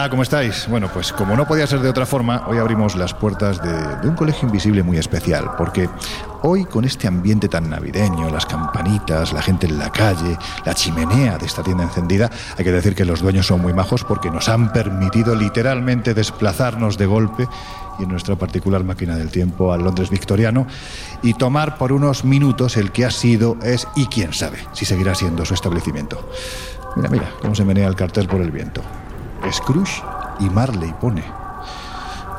Hola, ¿cómo estáis? Bueno, pues como no podía ser de otra forma, hoy abrimos las puertas de, de, un colegio invisible muy especial, porque hoy con este ambiente tan navideño, las campanitas, la gente en la calle, la chimenea de esta tienda encendida, hay que decir que los dueños son muy majos porque nos han permitido literalmente desplazarnos de golpe y en nuestra particular máquina del tiempo al Londres victoriano y tomar por unos minutos el que ha sido, es y quién sabe si seguirá siendo su establecimiento. Mira, mira cómo se menea el cartel por el viento. Scrooge y Marley pone.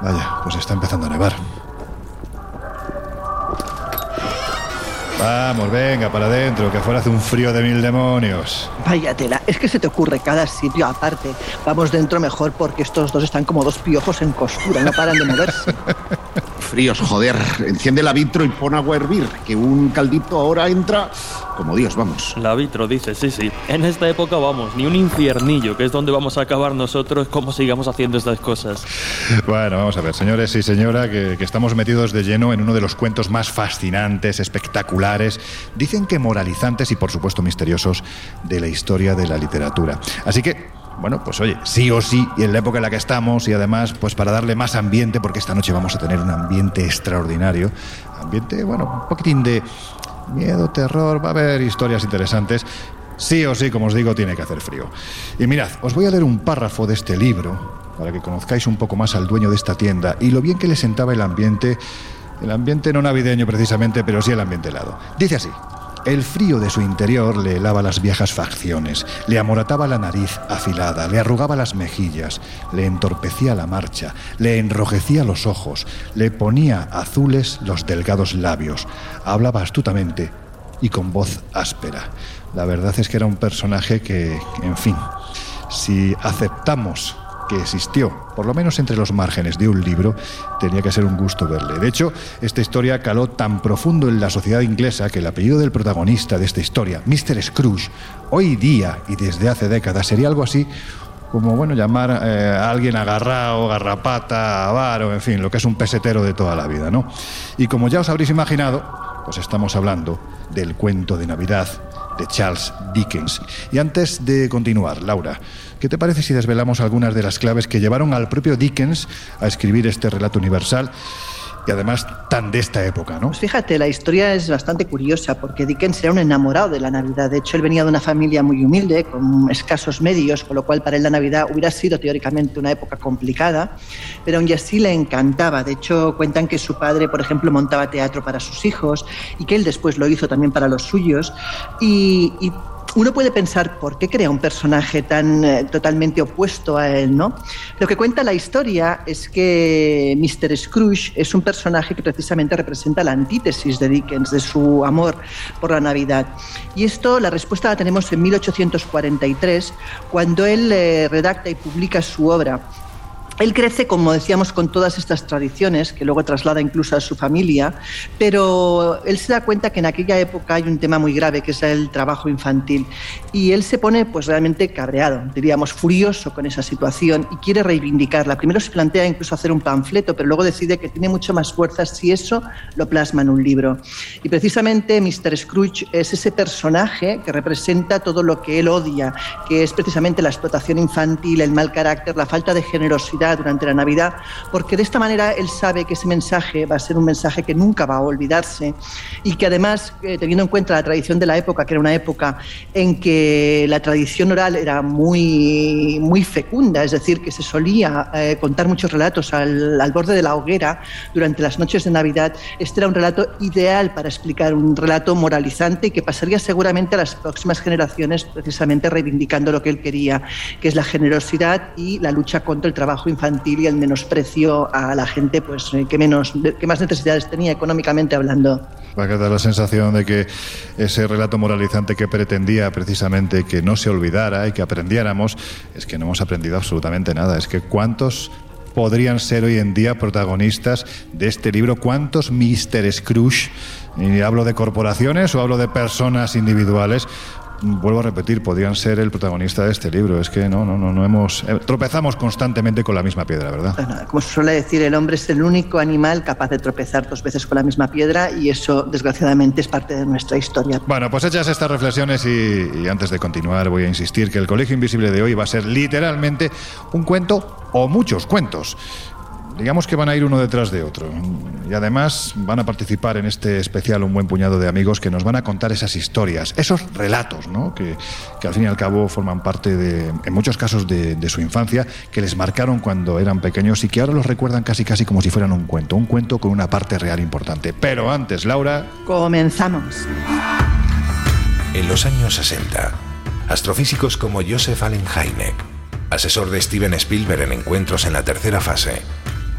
Vaya, pues está empezando a nevar. Vamos, venga, para adentro, que afuera hace un frío de mil demonios. Vaya tela, es que se te ocurre cada sitio aparte. Vamos dentro mejor porque estos dos están como dos piojos en costura, no paran de moverse. Fríos, joder. Enciende la vitro y pon agua a hervir, que un caldito ahora entra como Dios, vamos. La vitro dice, sí, sí. En esta época vamos, ni un infiernillo, que es donde vamos a acabar nosotros, como sigamos haciendo estas cosas. Bueno, vamos a ver, señores y señora, que, que estamos metidos de lleno en uno de los cuentos más fascinantes, espectaculares, dicen que moralizantes y por supuesto misteriosos de la historia de la literatura. Así que bueno, pues oye, sí o sí, y en la época en la que estamos, y además, pues para darle más ambiente, porque esta noche vamos a tener un ambiente extraordinario, ambiente, bueno, un poquitín de miedo, terror, va a haber historias interesantes. Sí o sí, como os digo, tiene que hacer frío. Y mirad, os voy a leer un párrafo de este libro, para que conozcáis un poco más al dueño de esta tienda, y lo bien que le sentaba el ambiente, el ambiente no navideño precisamente, pero sí el ambiente helado. Dice así. El frío de su interior le helaba las viejas facciones, le amorataba la nariz afilada, le arrugaba las mejillas, le entorpecía la marcha, le enrojecía los ojos, le ponía azules los delgados labios, hablaba astutamente y con voz áspera. La verdad es que era un personaje que, en fin, si aceptamos que existió, por lo menos entre los márgenes de un libro, tenía que ser un gusto verle. De hecho, esta historia caló tan profundo en la sociedad inglesa que el apellido del protagonista de esta historia, Mr. Scrooge, hoy día y desde hace décadas sería algo así como bueno llamar eh, a alguien agarrado, garrapata, avaro, en fin, lo que es un pesetero de toda la vida, ¿no? Y como ya os habréis imaginado, pues estamos hablando del cuento de Navidad de Charles Dickens. Y antes de continuar, Laura, ¿qué te parece si desvelamos algunas de las claves que llevaron al propio Dickens a escribir este relato universal? Y además tan de esta época, ¿no? Pues fíjate, la historia es bastante curiosa porque Dickens era un enamorado de la Navidad. De hecho, él venía de una familia muy humilde, con escasos medios, con lo cual para él la Navidad hubiera sido teóricamente una época complicada, pero aún así le encantaba. De hecho, cuentan que su padre, por ejemplo, montaba teatro para sus hijos y que él después lo hizo también para los suyos. Y, y uno puede pensar por qué crea un personaje tan eh, totalmente opuesto a él, ¿no? Lo que cuenta la historia es que Mr. Scrooge es un personaje que precisamente representa la antítesis de Dickens, de su amor por la Navidad. Y esto, la respuesta la tenemos en 1843, cuando él eh, redacta y publica su obra. Él crece, como decíamos, con todas estas tradiciones, que luego traslada incluso a su familia, pero él se da cuenta que en aquella época hay un tema muy grave, que es el trabajo infantil. Y él se pone pues realmente cabreado, diríamos furioso con esa situación y quiere reivindicarla. Primero se plantea incluso hacer un panfleto, pero luego decide que tiene mucho más fuerza si eso lo plasma en un libro. Y precisamente Mr. Scrooge es ese personaje que representa todo lo que él odia, que es precisamente la explotación infantil, el mal carácter, la falta de generosidad durante la Navidad, porque de esta manera él sabe que ese mensaje va a ser un mensaje que nunca va a olvidarse y que además, eh, teniendo en cuenta la tradición de la época, que era una época en que la tradición oral era muy, muy fecunda, es decir, que se solía eh, contar muchos relatos al, al borde de la hoguera durante las noches de Navidad, este era un relato ideal para explicar un relato moralizante y que pasaría seguramente a las próximas generaciones precisamente reivindicando lo que él quería, que es la generosidad y la lucha contra el trabajo infantil y el menosprecio a la gente pues eh, que menos que más necesidades tenía económicamente hablando. Va a quedar la sensación de que ese relato moralizante que pretendía precisamente que no se olvidara y que aprendiéramos es que no hemos aprendido absolutamente nada. Es que cuántos podrían ser hoy en día protagonistas de este libro, cuántos Mr. Scrooge, y hablo de corporaciones o hablo de personas individuales, vuelvo a repetir, podían ser el protagonista de este libro. Es que no, no, no, no hemos. eh, tropezamos constantemente con la misma piedra, ¿verdad? Bueno, como se suele decir, el hombre es el único animal capaz de tropezar dos veces con la misma piedra y eso, desgraciadamente, es parte de nuestra historia. Bueno, pues hechas estas reflexiones y, y antes de continuar voy a insistir que el Colegio Invisible de hoy va a ser literalmente un cuento o muchos cuentos. Digamos que van a ir uno detrás de otro. Y además van a participar en este especial un buen puñado de amigos que nos van a contar esas historias, esos relatos, ¿no? Que, que al fin y al cabo forman parte de, en muchos casos, de, de su infancia, que les marcaron cuando eran pequeños y que ahora los recuerdan casi casi como si fueran un cuento, un cuento con una parte real importante. Pero antes, Laura, Comenzamos. En los años 60, astrofísicos como Joseph Allen Hynek, asesor de Steven Spielberg en encuentros en la tercera fase,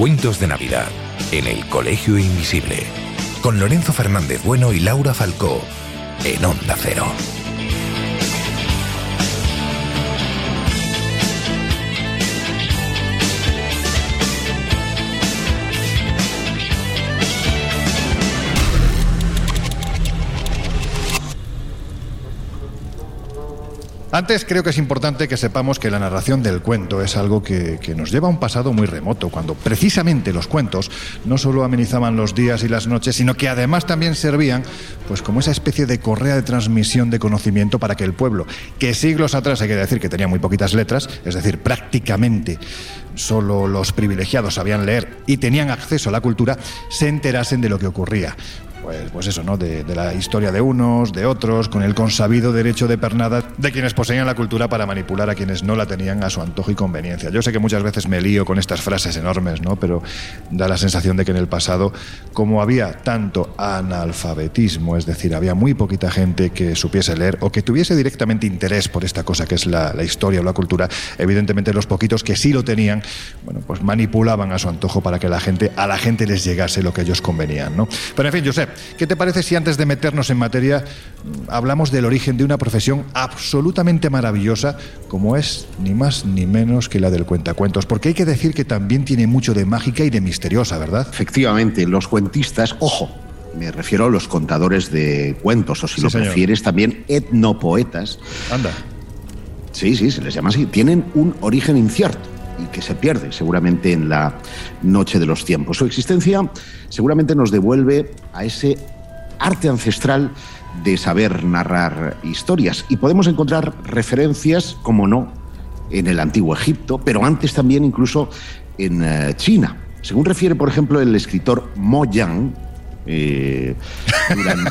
Cuentos de Navidad en el Colegio Invisible, con Lorenzo Fernández Bueno y Laura Falcó, en Onda Cero. Antes creo que es importante que sepamos que la narración del cuento es algo que, que, nos lleva a un pasado muy remoto, cuando precisamente los cuentos no solo amenizaban los días y las noches, sino que además también servían pues como esa especie de correa de transmisión de conocimiento para que el pueblo, que siglos atrás hay que decir que tenía muy poquitas letras, es decir, prácticamente solo los privilegiados sabían leer y tenían acceso a la cultura, se enterasen de lo que ocurría pues, pues eso, ¿no? De, de, la historia de unos, de otros, con el consabido derecho de pernada de quienes poseían la cultura para manipular a quienes no la tenían a su antojo y conveniencia. Yo sé que muchas veces me lío con estas frases enormes, ¿no? Pero da la sensación de que en el pasado, como había tanto analfabetismo, es decir, había muy poquita gente que supiese leer o que tuviese directamente interés por esta cosa que es la, historia o la cultura, evidentemente los poquitos que sí lo tenían, bueno, pues manipulaban a su antojo para que la gente, a la gente les llegase lo que ellos convenían, ¿no? Pero en fin, sé, ¿Qué te parece si antes de meternos en materia hablamos del origen de una profesión absolutamente maravillosa como es ni más ni menos que la del cuentacuentos? Porque hay que decir que también tiene mucho de mágica y de misteriosa, ¿verdad? Efectivamente, los cuentistas, ojo, me refiero a los contadores de cuentos, o si Sí, lo señor. prefieres también etnopoetas. Anda. Sí, sí, se les llama así. Tienen un origen incierto y que se pierde seguramente en la noche de los tiempos. Su existencia seguramente nos devuelve a ese arte ancestral de saber narrar historias y podemos encontrar referencias, como no, en el antiguo Egipto, pero antes también incluso en eh, China. Según refiere, por ejemplo, el escritor Mo Yan, eh, durante,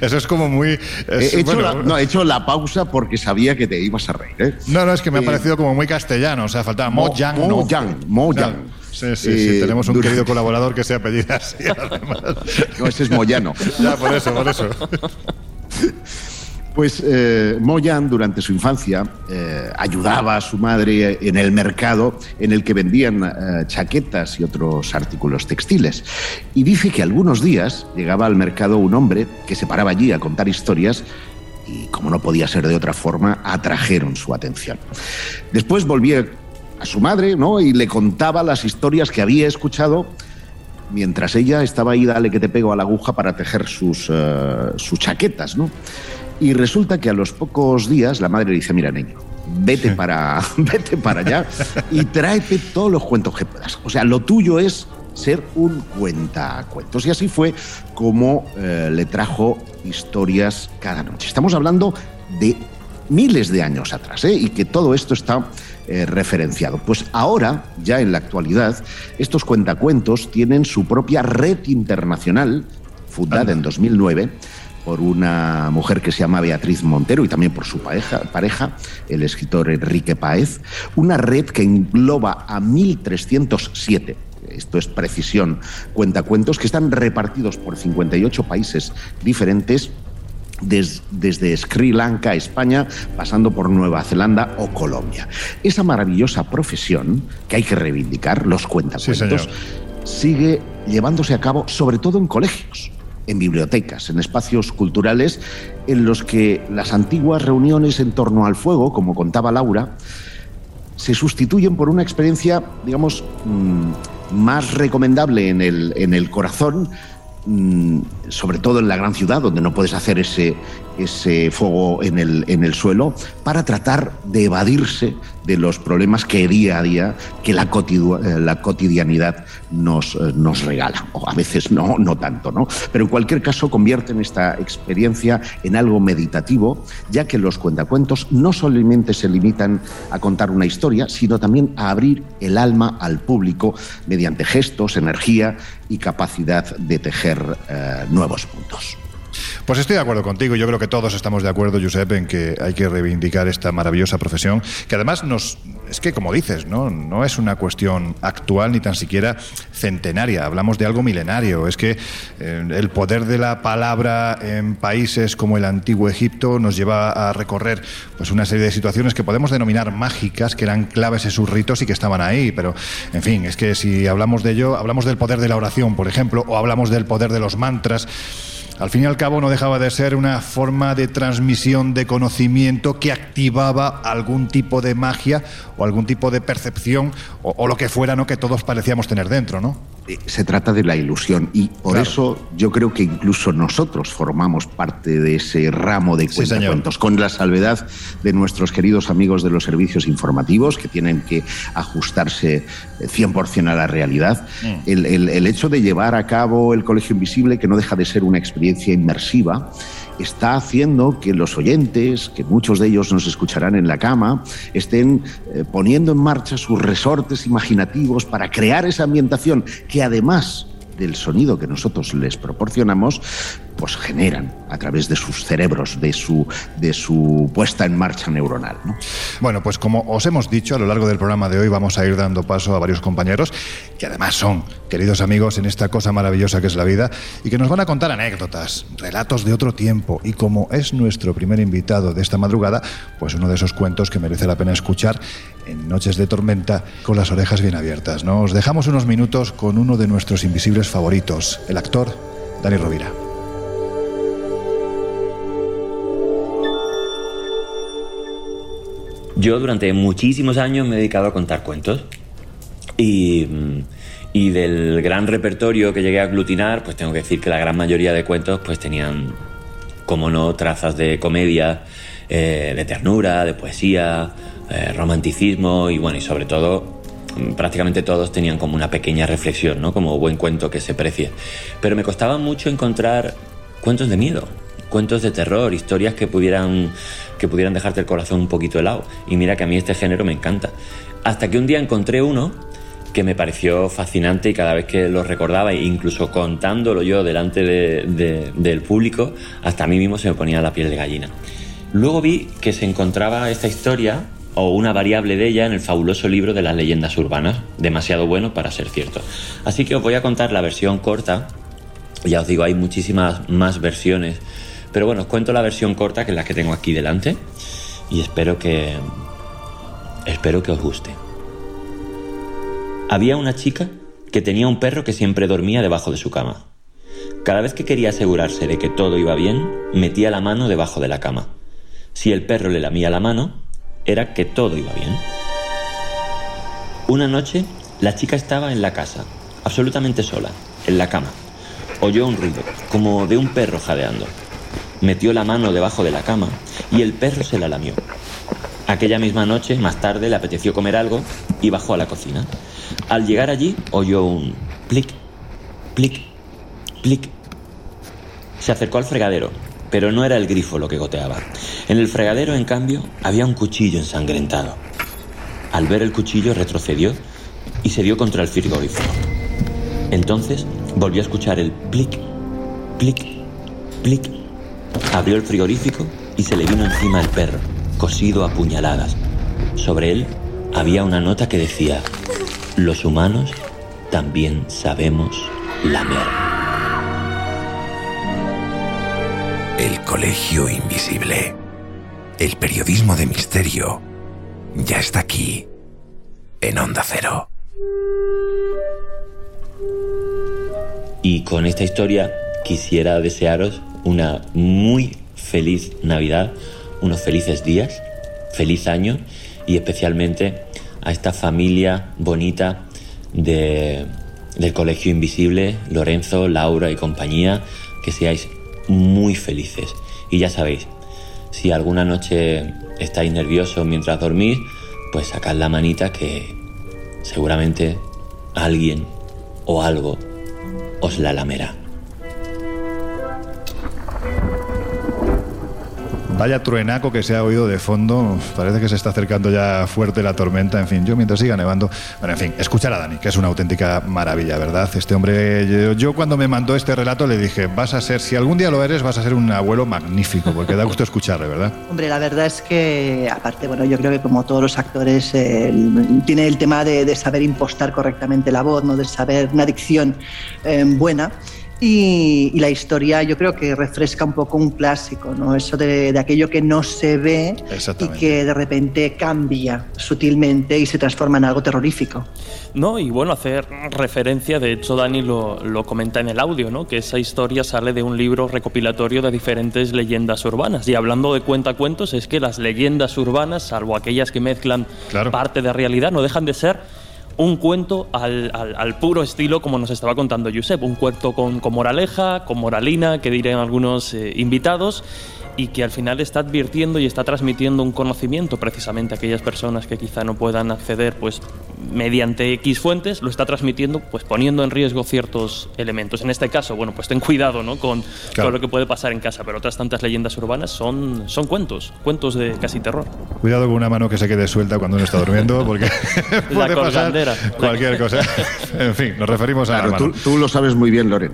Eso es como muy... es- he, hecho bueno, la, no, he hecho la pausa porque sabía que te ibas a reír. ¿eh? no, no, es que me ha eh, parecido como muy castellano, o sea, faltaba Mo- Mo Yang, Mo ¿no? Yang, Mo. Yang. Sí, sí, sí, Eh, tenemos un durante- querido colaborador que se apellida así, además. No, ese es Moyano. ya, por eso, por eso. Pues eh, Mo Yan, durante su infancia, eh, ayudaba a su madre en el mercado en el que vendían eh, chaquetas y otros artículos textiles. Y dice que algunos días llegaba al mercado un hombre que se paraba allí a contar historias y, como no podía ser de otra forma, atrajeron su atención. Después volvía a su madre ¿no? y le contaba las historias que había escuchado mientras ella estaba ahí, dale que te pego a la aguja para tejer sus, sus chaquetas, ¿no? Y resulta que a los pocos días la madre le dice, mira, niño, vete para, vete para allá y tráete todos los cuentos que puedas. O sea, lo tuyo es ser un cuentacuentos. Y así fue como eh, le trajo historias cada noche. Estamos hablando de miles de años atrás, ¿eh? y que todo esto está eh, referenciado. Pues ahora, ya en la actualidad, estos cuentacuentos tienen su propia red internacional, fundada en 2009 por una mujer que se llama Beatriz Montero y también por su pareja, pareja, el escritor Enrique Páez, una red que engloba a 1.307 esto es precisión, cuentacuentos que están repartidos por 58 países diferentes desde Sri Lanka, España, pasando por Nueva Zelanda o Colombia. Esa maravillosa profesión que hay que reivindicar, los cuentacuentos, sigue llevándose a cabo sobre todo en colegios en bibliotecas, en espacios culturales en los que las antiguas reuniones en torno al fuego, como contaba Laura, se sustituyen por una experiencia, digamos, mm, más recomendable en el, en el corazón, mm, sobre todo en la gran ciudad, donde no puedes hacer ese, ese fuego en el, en el suelo, para tratar de evadirse de los problemas que día a día, que la, eh, la cotidianidad nos, eh, nos regala. O a veces no, no tanto, ¿no? Pero en cualquier caso convierten esta experiencia en algo meditativo, ya que los cuentacuentos no solamente se limitan a contar una historia, sino también a abrir el alma al público mediante gestos, energía y capacidad de tejer eh, nuevos puntos. Pues estoy de acuerdo contigo. Yo creo que todos estamos de acuerdo, Josep, en que hay que reivindicar esta maravillosa profesión, que además nos. Es que, como dices, ¿no? es una cuestión actual ni tan siquiera centenaria. Hablamos de algo milenario. Es que eh, el poder de la palabra en países como el antiguo Egipto nos lleva a recorrer pues, una serie de situaciones que podemos denominar mágicas, que eran claves en sus ritos y que estaban ahí. Pero, en fin, es que si hablamos de ello, hablamos del poder de la oración, por ejemplo, o hablamos del poder de los mantras al fin y al cabo no dejaba de ser una forma de transmisión de conocimiento que activaba algún tipo de magia o algún tipo de percepción o, lo que fuera ¿no? que todos parecíamos tener dentro, ¿no? Eh, se trata de la ilusión y por eso yo creo que incluso nosotros formamos parte de ese ramo de cuentacuentos, con la salvedad de nuestros queridos amigos de los servicios informativos que tienen que ajustarse 100% a la realidad. Mm. El, el hecho de llevar a cabo el Colegio Invisible, que no deja de ser una experiencia inmersiva, está haciendo que los oyentes, que muchos de ellos nos escucharán en la cama, estén eh, poniendo en marcha sus resortes imaginativos para crear esa ambientación que además del sonido que nosotros les proporcionamos, pues generan a través de sus cerebros, de su, de su puesta en marcha neuronal. Bueno, pues como os hemos dicho, a lo largo del programa de hoy vamos a ir dando paso a varios compañeros que además son queridos amigos en esta cosa maravillosa que es la vida y que nos van a contar anécdotas, relatos de otro tiempo y como es nuestro primer invitado de esta madrugada, pues uno de esos cuentos que merece la pena escuchar en noches de tormenta con las orejas bien abiertas. ¿no? Os dejamos unos minutos con uno de nuestros invisibles favoritos, el actor Dani Rovira. Yo durante muchísimos años me he dedicado a contar cuentos y, del gran repertorio que llegué a aglutinar, pues tengo que decir que la gran mayoría de cuentos pues tenían, como no, trazas de comedia, eh, de ternura, de poesía, eh, romanticismo y bueno, y sobre todo prácticamente todos tenían como una pequeña reflexión, ¿no? Como buen cuento que se precie. Pero me costaba mucho encontrar cuentos de miedo, cuentos de terror, historias que pudieran que pudieran dejarte el corazón un poquito helado. Y mira que a mí este género me encanta. Hasta que un día encontré uno que me pareció fascinante y cada vez que lo recordaba, e incluso contándolo yo delante del público, hasta a mí mismo se me ponía la piel de gallina. Luego vi que se encontraba esta historia o una variable de ella en el fabuloso libro de las leyendas urbanas, demasiado bueno para ser cierto. Así que os voy a contar la versión corta, ya os digo, hay muchísimas más versiones, pero bueno, os cuento la versión corta que es la que tengo aquí delante y espero que espero que os guste. Había una chica que tenía un perro que siempre dormía debajo de su cama. Cada vez que quería asegurarse de que todo iba bien, metía la mano debajo de la cama. Si el perro le lamía la mano, era que todo iba bien. Una noche, la chica estaba en la casa, absolutamente sola, en la cama. Oyó un ruido, como de un perro jadeando. Metió la mano debajo de la cama y el perro se la lamió. Aquella misma noche, más tarde, le apeteció comer algo y bajó a la cocina. Al llegar allí, oyó un plic, plic, plic. Se acercó al fregadero, pero no era el grifo lo que goteaba. En el fregadero, en cambio, había un cuchillo ensangrentado. Al ver el cuchillo retrocedió y se dio contra el frigorífico. Entonces volvió a escuchar el plic, plic, plic. Abrió el frigorífico y se le vino encima el perro, cosido a puñaladas. Sobre él había una nota que decía, los humanos también sabemos lamer. Colegio Invisible. El periodismo de misterio ya está aquí, en Onda Cero. Y con esta historia quisiera desearos una muy feliz Navidad, unos felices días, feliz año y especialmente a esta familia bonita de, del Colegio Invisible, Lorenzo, Laura y compañía, que seáis muy felices. Y ya sabéis, si alguna noche estáis nerviosos mientras dormís, pues sacad la manita que seguramente alguien o algo os la lamerá. Vaya truenaco que se ha oído de fondo. Parece que se está acercando ya fuerte la tormenta. En fin, yo mientras siga nevando. Bueno, en fin, escuchar a Dani, que es una auténtica maravilla, ¿verdad? Este hombre, yo, yo, cuando me mandó este relato le dije, vas a ser, si algún día lo eres, vas a ser un abuelo magnífico, porque da gusto escucharle, ¿verdad? Hombre, la verdad es que, aparte, bueno, yo creo que como todos los actores, eh, tiene el tema de, de, saber impostar correctamente la voz, ¿no? De saber una dicción eh, buena. Y, y, la historia yo creo que refresca un poco un clásico, ¿no? Eso de, de aquello que no se ve y que de repente cambia sutilmente y se transforma en algo terrorífico. No, y bueno, hacer referencia, de hecho Dani lo, lo, comenta en el audio, ¿no? Que esa historia sale de un libro recopilatorio de diferentes leyendas urbanas. Y hablando de cuentacuentos, es que las leyendas urbanas, salvo aquellas que mezclan claro. parte de realidad, no dejan de ser un cuento al, al, al, puro estilo como nos estaba contando Josep, un cuento con, con moraleja, con moralina, que dirían algunos eh, invitados, y que al final está advirtiendo y está transmitiendo un conocimiento precisamente a aquellas personas que quizá no puedan acceder pues mediante X fuentes, lo está transmitiendo pues poniendo en riesgo ciertos elementos. En este caso, bueno, pues ten cuidado ¿no? con, claro. con lo que puede pasar en casa, pero otras tantas leyendas urbanas son, son cuentos, cuentos de casi terror. Cuidado con una mano que se quede suelta cuando uno está durmiendo, porque puede pasar cualquier cosa. en fin, nos referimos a claro, la mano. Tú, tú, lo sabes muy bien, Loren.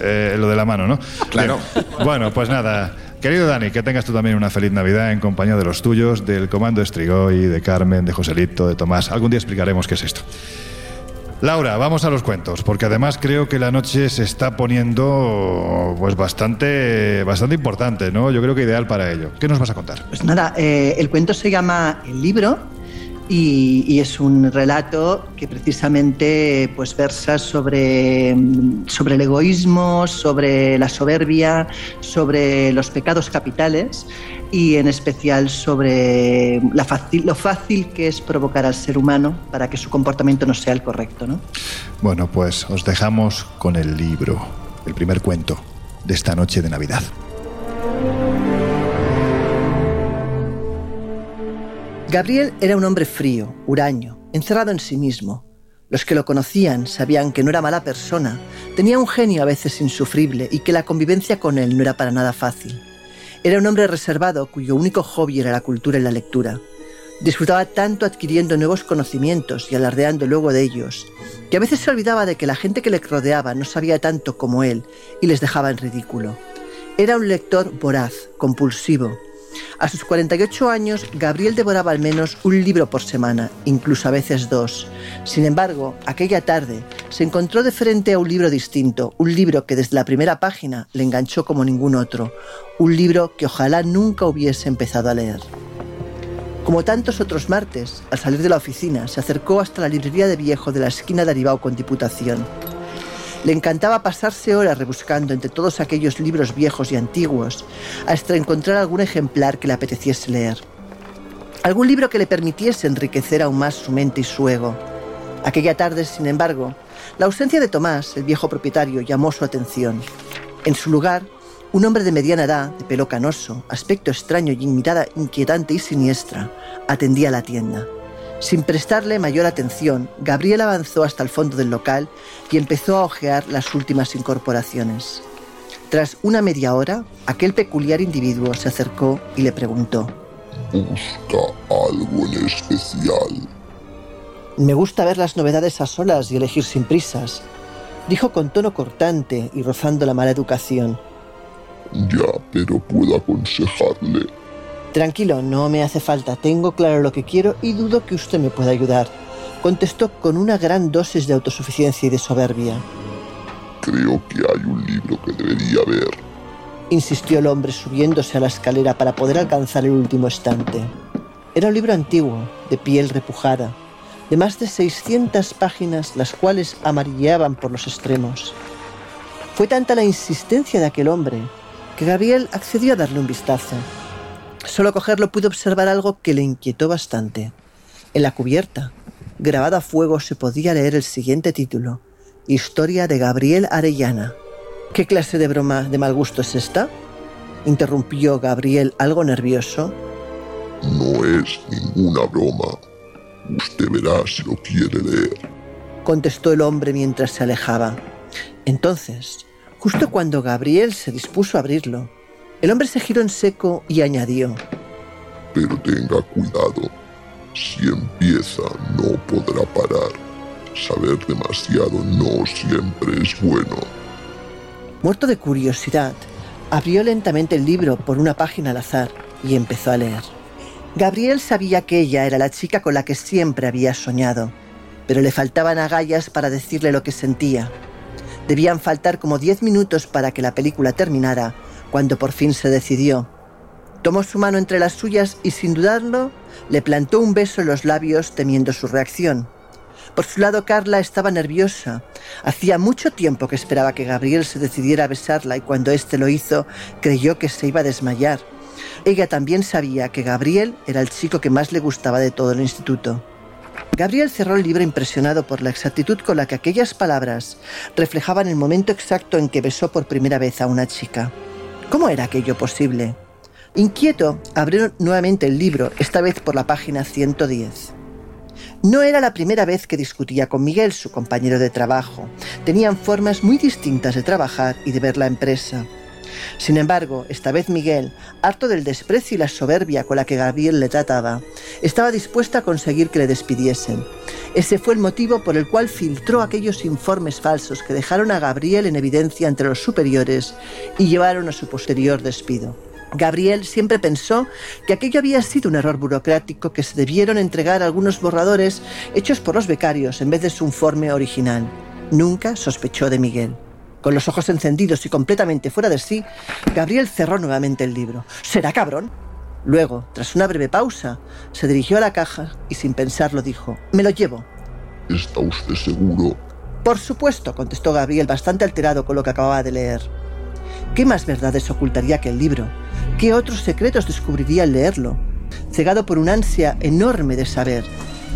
Eh, lo de la mano, ¿no? Claro. Bien. Bueno, pues nada. Querido Dani, que tengas tú también una feliz Navidad en compañía de los tuyos, del Comando Estrigoy, de Carmen, de Joselito, de Tomás. Algún día explicaremos qué es esto. Laura, vamos a los cuentos, porque además creo que la noche se está poniendo pues bastante, bastante importante, ¿no? Yo creo que ideal para ello. ¿Qué nos vas a contar? Pues nada, eh, el cuento se llama El libro y, es un relato que precisamente pues versa sobre, sobre el egoísmo, sobre la soberbia, sobre los pecados capitales y en especial sobre la fácil, lo fácil que es provocar al ser humano para que su comportamiento no sea el correcto. ¿no? Bueno, pues os dejamos con el libro, el primer cuento de esta noche de Navidad. Gabriel era un hombre frío, huraño, encerrado en sí mismo. Los que lo conocían sabían que no era mala persona, tenía un genio a veces insufrible y que la convivencia con él no era para nada fácil. Era un hombre reservado cuyo único hobby era la cultura y la lectura. Disfrutaba tanto adquiriendo nuevos conocimientos y alardeando luego de ellos, que a veces se olvidaba de que la gente que le rodeaba no sabía tanto como él y les dejaba en ridículo. Era un lector voraz, compulsivo, a sus 48 años, Gabriel devoraba al menos un libro por semana, incluso a veces dos. Sin embargo, aquella tarde se encontró de frente a un libro distinto, un libro que desde la primera página le enganchó como ningún otro, un libro que ojalá nunca hubiese empezado a leer. Como tantos otros martes, al salir de la oficina, se acercó hasta la librería de viejo de la esquina de Aribao con Diputación. Le encantaba pasarse horas rebuscando entre todos aquellos libros viejos y antiguos hasta encontrar algún ejemplar que le apeteciese leer. Algún libro que le permitiese enriquecer aún más su mente y su ego. Aquella tarde, sin embargo, la ausencia de Tomás, el viejo propietario, llamó su atención. En su lugar, un hombre de mediana edad, de pelo canoso, aspecto extraño y mirada inquietante y siniestra, atendía la tienda. Sin prestarle mayor atención, Gabriel avanzó hasta el fondo del local y empezó a hojear las últimas incorporaciones. Tras una media hora, aquel peculiar individuo se acercó y le preguntó. ¿Busca algo en especial? Me gusta ver las novedades a solas y elegir sin prisas, dijo con tono cortante y rozando la mala educación. Ya, pero puedo aconsejarle. Tranquilo, no me hace falta. Tengo claro lo que quiero y dudo que usted me pueda ayudar. contestó con una gran dosis de autosuficiencia y de soberbia. Creo que hay un libro que debería ver. Insistió el hombre subiéndose a la escalera para poder alcanzar el último estante. Era un libro antiguo, de piel repujada, de más de 600 páginas, las cuales amarilleaban por los extremos. Fue tanta la insistencia de aquel hombre que Gabriel accedió a darle un vistazo. Solo cogerlo pudo observar algo que le inquietó bastante. En la cubierta, grabado a fuego, se podía leer el siguiente título: Historia de Gabriel Arellana. ¿Qué clase de broma de mal gusto es esta? interrumpió Gabriel algo nervioso. No es ninguna broma. Usted verá si lo quiere leer. contestó el hombre mientras se alejaba. Entonces, justo cuando Gabriel se dispuso a abrirlo, el hombre se giró en seco y añadió, Pero tenga cuidado. Si empieza, no podrá parar. Saber demasiado no siempre es bueno. muerto de curiosidad, abrió lentamente el libro por una página al azar y empezó a leer. Gabriel sabía que ella era la chica con la que siempre había soñado, pero le faltaban agallas para decirle lo que sentía. Debían faltar como diez minutos para que la película terminara, cuando por fin se decidió. Tomó su mano entre las suyas y sin dudarlo, le plantó un beso en los labios temiendo su reacción. Por su lado, Carla estaba nerviosa. Hacía mucho tiempo que esperaba que Gabriel se decidiera a besarla y cuando éste lo hizo, creyó que se iba a desmayar. Ella también sabía que Gabriel era el chico que más le gustaba de todo el instituto. Gabriel cerró el libro impresionado por la exactitud con la que aquellas palabras reflejaban el momento exacto en que besó por primera vez a una chica. ¿Cómo era aquello posible? Inquieto, abrió nuevamente el libro, esta vez por la página 110. No era la primera vez que discutía con Miguel, su compañero de trabajo. Tenían formas muy distintas de trabajar y de ver la empresa. Sin embargo, esta vez Miguel, harto del desprecio y la soberbia con la que Gabriel le trataba, estaba dispuesta a conseguir que le despidiesen. Ese fue el motivo por el cual filtró aquellos informes falsos que dejaron a Gabriel en evidencia entre los superiores y llevaron a su posterior despido. Gabriel siempre pensó que aquello había sido un error burocrático que se debieron entregar algunos borradores hechos por los becarios en vez de su informe original. Nunca sospechó de Miguel. Con los ojos encendidos y completamente fuera de sí, Gabriel cerró nuevamente el libro. ¿Será cabrón? Luego, tras una breve pausa, se dirigió a la caja y sin pensarlo dijo, me lo llevo. ¿Está usted seguro? Por supuesto, contestó Gabriel bastante alterado con lo que acababa de leer. ¿Qué más verdades ocultaría aquel libro? ¿Qué otros secretos descubriría al leerlo? Cegado por una ansia enorme de saber,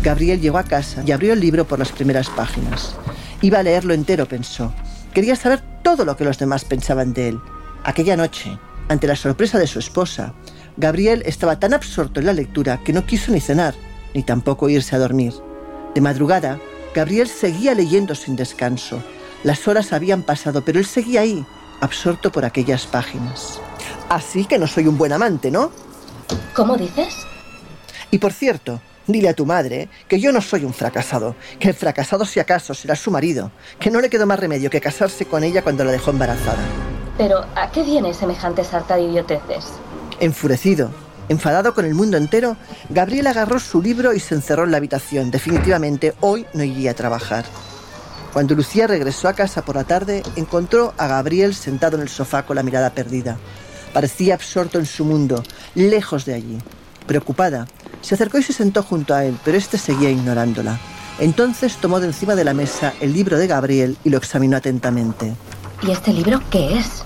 Gabriel llegó a casa y abrió el libro por las primeras páginas. Iba a leerlo entero, pensó. Quería saber todo lo que los demás pensaban de él. Aquella noche, ante la sorpresa de su esposa, Gabriel estaba tan absorto en la lectura que no quiso ni cenar, ni tampoco irse a dormir. De madrugada, Gabriel seguía leyendo sin descanso. Las horas habían pasado, pero él seguía ahí, absorto por aquellas páginas. Así que no soy un buen amante, ¿no? ¿Cómo dices? Y por cierto, dile a tu madre que yo no soy un fracasado, que el fracasado si acaso será su marido, que no le quedó más remedio que casarse con ella cuando la dejó embarazada. Pero, ¿a qué viene semejante sarta de idioteces? Enfurecido, enfadado con el mundo entero, Gabriel agarró su libro y se encerró en la habitación. Definitivamente hoy no iría a trabajar. Cuando Lucía regresó a casa por la tarde, encontró a Gabriel sentado en el sofá con la mirada perdida. Parecía absorto en su mundo, lejos de allí. Preocupada, se acercó y se sentó junto a él, pero éste seguía ignorándola. Entonces tomó de encima de la mesa el libro de Gabriel y lo examinó atentamente. ¿Y este libro qué es?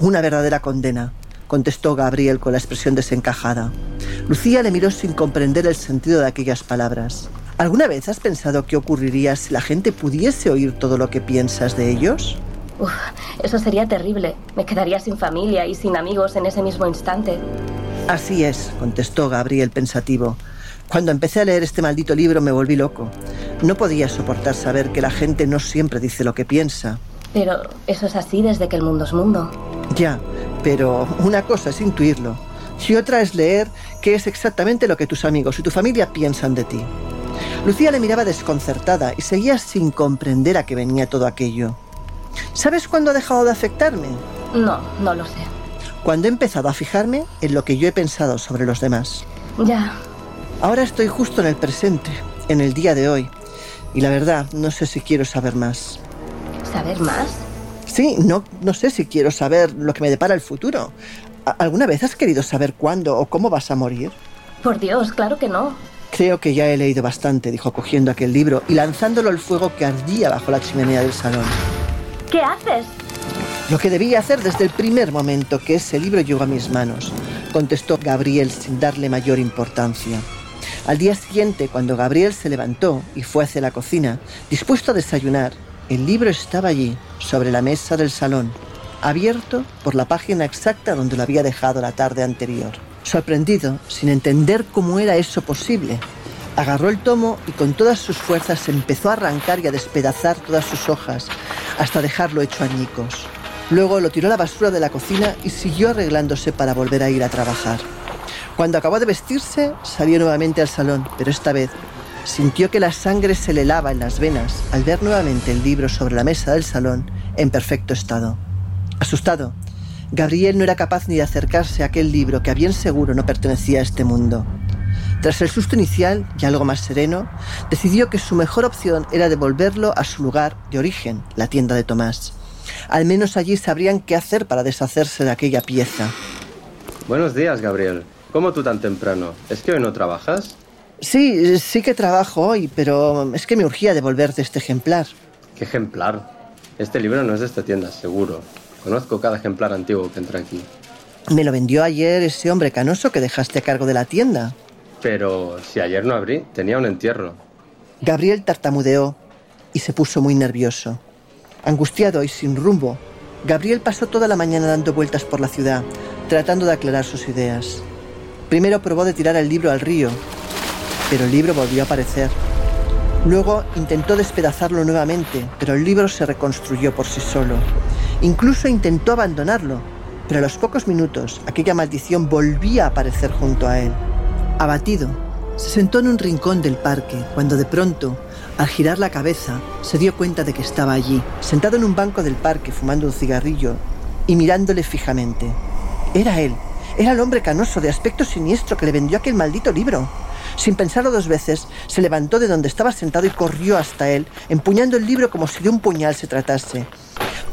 Una verdadera condena, contestó Gabriel con la expresión desencajada. Lucía le miró sin comprender el sentido de aquellas palabras. ¿Alguna vez has pensado qué ocurriría si la gente pudiese oír todo lo que piensas de ellos? Uf, eso sería terrible. Me quedaría sin familia y sin amigos en ese mismo instante. Así es, contestó Gabriel pensativo. Cuando empecé a leer este maldito libro me volví loco. No podía soportar saber que la gente no siempre dice lo que piensa. Pero eso es así desde que el mundo es mundo. Ya, pero una cosa es intuirlo y otra es leer qué es exactamente lo que tus amigos y tu familia piensan de ti. Lucía le miraba desconcertada y seguía sin comprender a qué venía todo aquello. ¿Sabes cuándo ha dejado de afectarme? No, no lo sé. Cuando he empezado a fijarme en lo que yo he pensado sobre los demás. Ya. Ahora estoy justo en el presente, en el día de hoy, Y la verdad, no sé si quiero saber más. ¿Saber más? Sí, no, no sé si quiero saber lo que me depara el futuro. ¿Alguna vez has querido saber cuándo o cómo vas a morir? Por Dios, claro que no. Creo que ya he leído bastante, dijo cogiendo aquel libro y lanzándolo al fuego que ardía bajo la chimenea del salón. ¿Qué haces? Lo que debía hacer desde el primer momento que ese libro llegó a mis manos, contestó Gabriel sin darle mayor importancia. Al día siguiente, cuando Gabriel se levantó y fue hacia la cocina, dispuesto a desayunar, el libro estaba allí, sobre la mesa del salón, abierto por la página exacta donde lo había dejado la tarde anterior. Sorprendido, sin entender cómo era eso posible, agarró el tomo y con todas sus fuerzas empezó a arrancar y a despedazar todas sus hojas hasta dejarlo hecho añicos. Luego lo tiró a la basura de la cocina y siguió arreglándose para volver a ir a trabajar. Cuando acabó de vestirse, salió nuevamente al salón, pero esta vez sintió que la sangre se le lava en las venas al ver nuevamente el libro sobre la mesa del salón en perfecto estado. Asustado, Gabriel no era capaz ni de acercarse a aquel libro que a bien seguro no pertenecía a este mundo. Tras el susto inicial y algo más sereno, decidió que su mejor opción era devolverlo a su lugar de origen, la tienda de Tomás. Al menos allí sabrían qué hacer para deshacerse de aquella pieza. Buenos días, Gabriel. ¿Cómo tú tan temprano? ¿Es que hoy no trabajas? Sí, sí que trabajo hoy, pero es que me urgía devolverte este ejemplar. ¿Qué ejemplar? Este libro no es de esta tienda, seguro. Conozco cada ejemplar antiguo que entra aquí. Me lo vendió ayer ese hombre canoso que dejaste a cargo de la tienda. Pero si ayer no abrí, tenía un entierro. Gabriel tartamudeó y se puso muy nervioso. Angustiado y sin rumbo, Gabriel pasó toda la mañana dando vueltas por la ciudad, tratando de aclarar sus ideas. Primero probó de tirar el libro al río, pero el libro volvió a aparecer. Luego intentó despedazarlo nuevamente, pero el libro se reconstruyó por sí solo. Incluso intentó abandonarlo, pero a los pocos minutos aquella maldición volvía a aparecer junto a él. Abatido, se sentó en un rincón del parque cuando de pronto al girar la cabeza, se dio cuenta de que estaba allí, sentado en un banco del parque fumando un cigarrillo y mirándole fijamente. Era él, era el hombre canoso de aspecto siniestro que le vendió aquel maldito libro. Sin pensarlo dos veces, se levantó de donde estaba sentado y corrió hasta él, empuñando el libro como si de un puñal se tratase.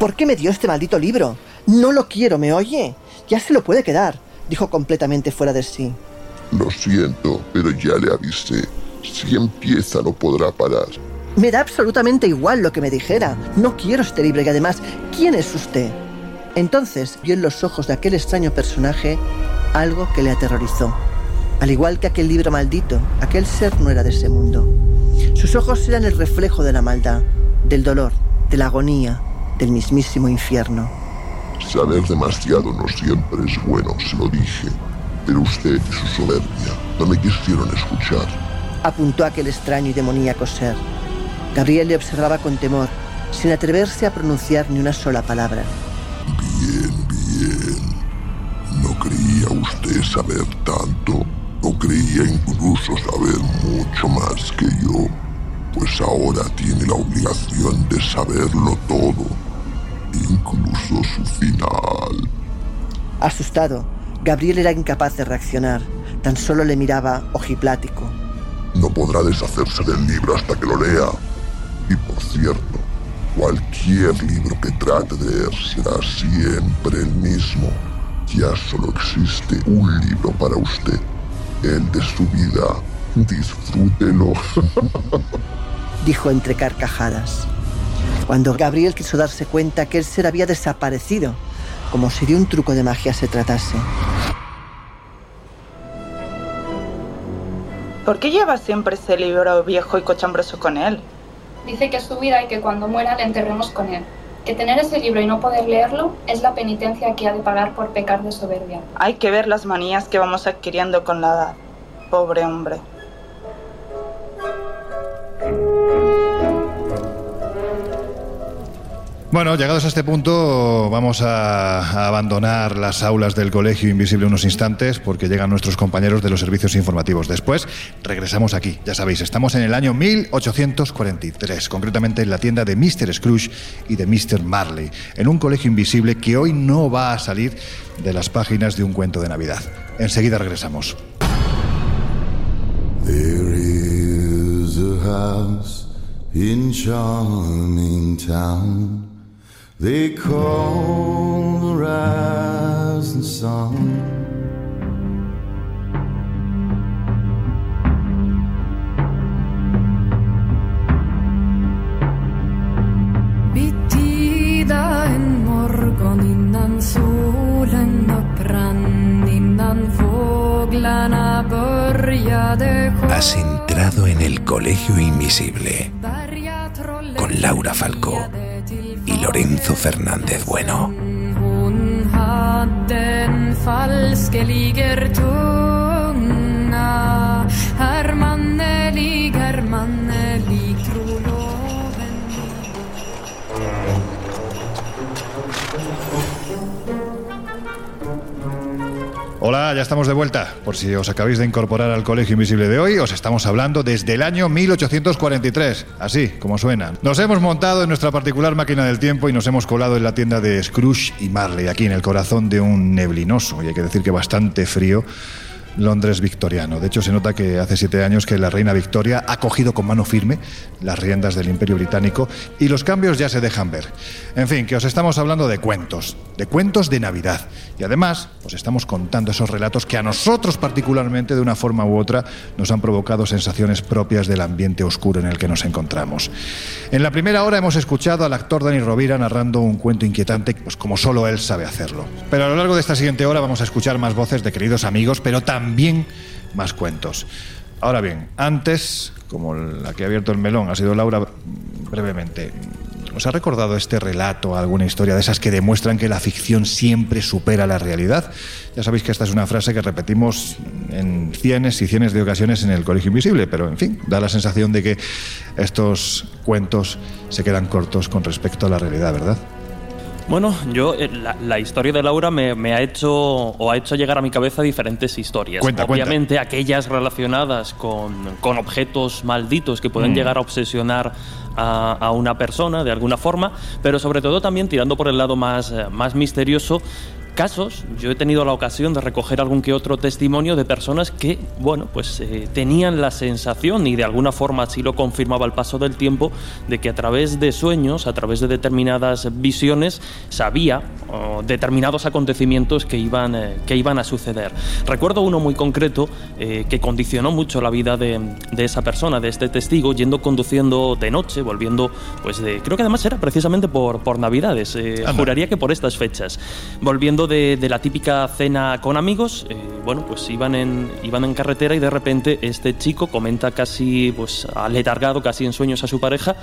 ¿Por qué me dio este maldito libro? No lo quiero, ¿me oye? Ya se lo puede quedar, dijo completamente fuera de sí. Lo siento, pero ya le avisé. Si empieza no podrá parar. Me da absolutamente igual lo que me dijera. No quiero este libro y además, ¿quién es usted? Entonces vio en los ojos de aquel extraño personaje algo que le aterrorizó. Al igual que aquel libro maldito, aquel ser no era de ese mundo. Sus ojos eran el reflejo de la maldad, del dolor, de la agonía, del mismísimo infierno. Saber demasiado no siempre es bueno, se lo dije. Pero usted y su soberbia no me quisieron escuchar apuntó aquel extraño y demoníaco ser. Gabriel le observaba con temor, sin atreverse a pronunciar ni una sola palabra. Bien, bien. No creía usted saber tanto. No creía incluso saber mucho más que yo. Pues ahora tiene la obligación de saberlo todo. Incluso su final. Asustado, Gabriel era incapaz de reaccionar. Tan solo le miraba ojiplático no podrá deshacerse del libro hasta que lo lea. Y por cierto, cualquier libro que trate de leer será siempre el mismo. Ya solo existe un libro para usted, el de su vida. Disfrútelo. Dijo entre carcajadas. Cuando Gabriel quiso darse cuenta que el ser había desaparecido, como si de un truco de magia se tratase. ¿Por qué lleva siempre ese libro viejo y cochambroso con él? Dice que es su vida y que cuando muera le enterremos con él. Que tener ese libro y no poder leerlo es la penitencia que ha de pagar por pecar de soberbia. Hay que ver las manías que vamos adquiriendo con la edad. Pobre hombre. Bueno, llegados a este punto, vamos a, abandonar las aulas del Colegio Invisible unos instantes porque llegan nuestros compañeros de los servicios informativos. Después regresamos aquí. Ya sabéis, estamos en el año 1843, concretamente en la tienda de Mr. Scrooge y de Mr. Marley, en un colegio invisible que hoy no va a salir de las páginas de un cuento de Navidad. Enseguida regresamos. They call the rising sun. Bittida en morgon innan solen upprann innan fåglarna började Has entrado en el Colegio Invisible con Laura Falcó Lorenzo Fernández Bueno. Hola, ya estamos de vuelta. Por si os acabáis de incorporar al Colegio Invisible de hoy, os estamos hablando desde el año 1843, así como suena. Nos hemos montado en nuestra particular máquina del tiempo y nos hemos colado en la tienda de Scrooge y Marley, aquí en el corazón de un neblinoso, y hay que decir que bastante frío, Londres victoriano. De hecho, se nota que hace siete años que la reina Victoria ha cogido con mano firme las riendas del Imperio Británico y los cambios ya se dejan ver. En fin, que os estamos hablando de cuentos, de cuentos de Navidad. Y además, os estamos contando esos relatos que a nosotros particularmente, de una forma u otra, nos han provocado sensaciones propias del ambiente oscuro en el que nos encontramos. En la primera hora hemos escuchado al actor Dani Rovira narrando un cuento inquietante, pues como solo él sabe hacerlo. Pero a lo largo de esta siguiente hora vamos a escuchar más voces de queridos amigos, pero también más cuentos. Ahora bien, antes, como la que ha abierto el melón, ha sido Laura brevemente. ¿Os ha recordado este relato, alguna historia de esas que demuestran que la ficción siempre supera la realidad? Ya sabéis que esta es una frase que repetimos en cienes y cienes de ocasiones en el Colegio Invisible, pero en fin, da la sensación de que estos cuentos se quedan cortos con respecto a la realidad, ¿verdad? Bueno, yo eh, la, la historia de Laura me, me ha hecho o ha hecho llegar a mi cabeza diferentes historias. Cuenta, cuenta. Obviamente aquellas relacionadas con, con objetos malditos que pueden Mm. llegar a obsesionar a, a una persona de alguna forma, pero sobre todo también tirando por el lado más, eh, más misterioso. Casos, yo he tenido la ocasión de recoger algún que otro testimonio de personas que, bueno, pues eh, tenían la sensación y de alguna forma así lo confirmaba el paso del tiempo, de que a través de sueños, a través de determinadas visiones, sabía oh, determinados acontecimientos que iban, eh, que iban a suceder. Recuerdo uno muy concreto eh, que condicionó mucho la vida de, de esa persona, de este testigo, yendo conduciendo de noche, volviendo, pues de, creo que además era precisamente por, por Navidades, juraría que por estas fechas, volviendo de, la típica cena con amigos, eh, bueno, pues iban en, iban en carretera y de repente este chico comenta casi, pues aletargado, casi en sueños a su pareja,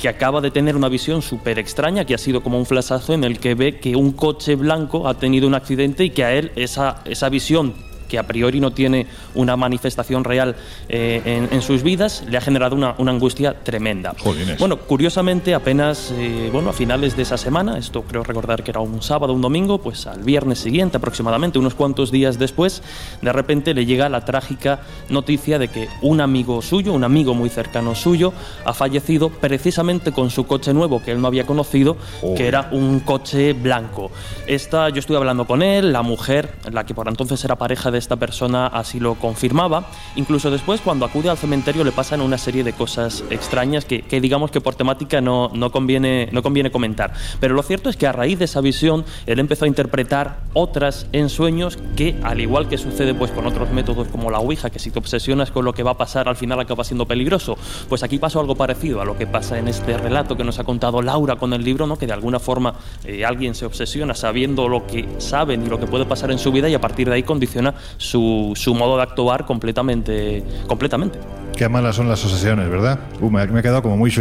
que acaba de tener una visión súper extraña, que ha sido como un flashazo en el que ve que un coche blanco ha tenido un accidente y que a él esa, esa visión que a priori no tiene una manifestación real eh, en, en sus vidas, le ha generado una, una angustia tremenda. Jolines. Bueno, curiosamente, apenas eh, bueno, a finales de esa semana, esto creo recordar que era un sábado, un domingo, pues al viernes siguiente, aproximadamente unos cuantos días después, de repente le llega la trágica noticia de que un amigo suyo, un amigo muy cercano suyo, ha fallecido precisamente con su coche nuevo que él no había conocido, que era un coche blanco. Esta, yo estuve hablando con él, la mujer, la que por entonces era pareja de esta persona, así lo confirmaba. Incluso después, cuando acude al cementerio, le pasan una serie de cosas extrañas que, que digamos que por temática no, no, conviene, no conviene comentar. Pero lo cierto es que a raíz de esa visión, él empezó a interpretar otras en sueños que, al igual que sucede pues, con otros métodos como la Ouija, que si te obsesionas con lo que va a pasar, al final acaba siendo peligroso, pues aquí pasó algo parecido a lo que pasa en este relato que nos ha contado Laura con el libro, ¿no? que de alguna forma eh, alguien se obsesiona sabiendo lo que saben y lo que puede pasar en su vida y a partir de ahí condiciona su, su modo de actuar completamente. completamente. Qué malas son las obsesiones, ¿verdad? Uh, me, me he quedado como muy me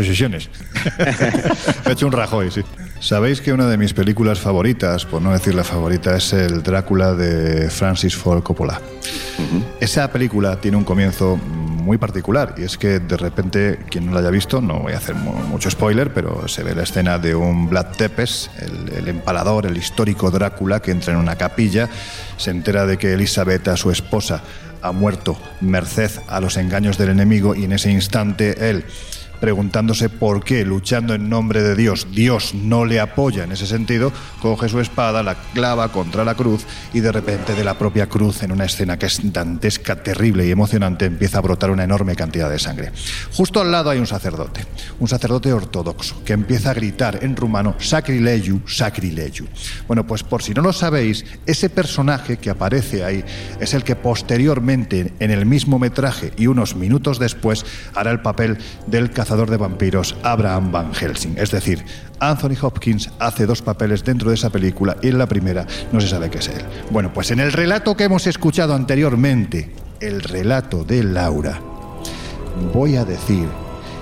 he hecho un rajoy, sí. Sabéis que una de mis películas favoritas, por no decir la favorita, es el Drácula de Francis Ford Coppola. Esa película tiene un comienzo muy particular y es que de repente, quien no la haya visto, no voy a hacer mu- mucho spoiler, pero se ve la escena de un Vlad Tepes, el, el empalador, el histórico Drácula, que entra en una capilla, se entera de que Elizabeth, su esposa, ha muerto merced a los engaños del enemigo y en ese instante él preguntándose por qué, luchando en nombre de Dios, Dios no le apoya en ese sentido, coge su espada, la clava contra la cruz y de repente de la propia cruz, en una escena que es dantesca, terrible y emocionante, empieza a brotar una enorme cantidad de sangre. Justo al lado hay un sacerdote, un sacerdote ortodoxo, que empieza a gritar en rumano sacrilegiu, sacrilegiu. Bueno, pues por si no lo sabéis, ese personaje que aparece ahí es el que posteriormente, en el mismo metraje y unos minutos después, hará el papel del cazador de vampiros Abraham Van Helsing. Es decir, Anthony Hopkins hace dos papeles dentro de esa película y en la primera no se sabe qué es él. Bueno, pues en el relato que hemos escuchado anteriormente, el relato de Laura, voy a decir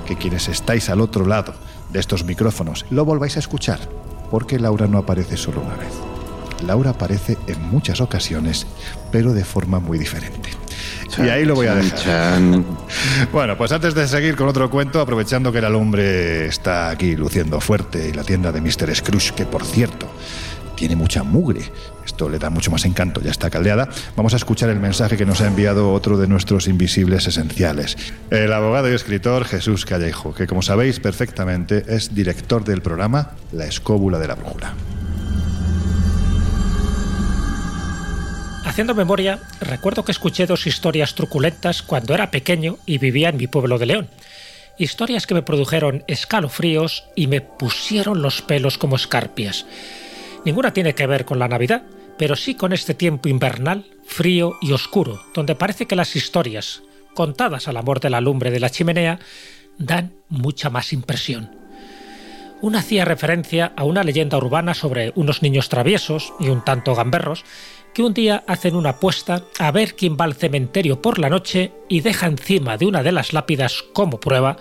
que quienes estáis al otro lado de estos micrófonos lo volváis a escuchar, porque Laura no aparece solo una vez. Laura aparece en muchas ocasiones, pero de forma muy diferente. Y ahí lo voy a dejar. Bueno, pues antes de seguir con otro cuento, aprovechando que el alumbre está aquí luciendo fuerte y la tienda de Mr. Scrooge, que por cierto tiene mucha mugre, esto le da mucho más encanto, ya está caldeada, vamos a escuchar el mensaje que nos ha enviado otro de nuestros invisibles esenciales, el abogado y escritor Jesús Callejo, que como sabéis perfectamente es director del programa La Escóbula de la Brújula. Haciendo memoria, recuerdo que escuché dos historias truculentas cuando era pequeño y vivía en mi pueblo de León. Historias que me produjeron escalofríos y me pusieron los pelos como escarpias. Ninguna tiene que ver con la Navidad, pero sí con este tiempo invernal, frío y oscuro, donde parece que las historias, contadas al amor de la lumbre de la chimenea, dan mucha más impresión. Una hacía referencia a una leyenda urbana sobre unos niños traviesos y un tanto gamberros que un día hacen una apuesta a ver quién va al cementerio por la noche y deja encima de una de las lápidas como prueba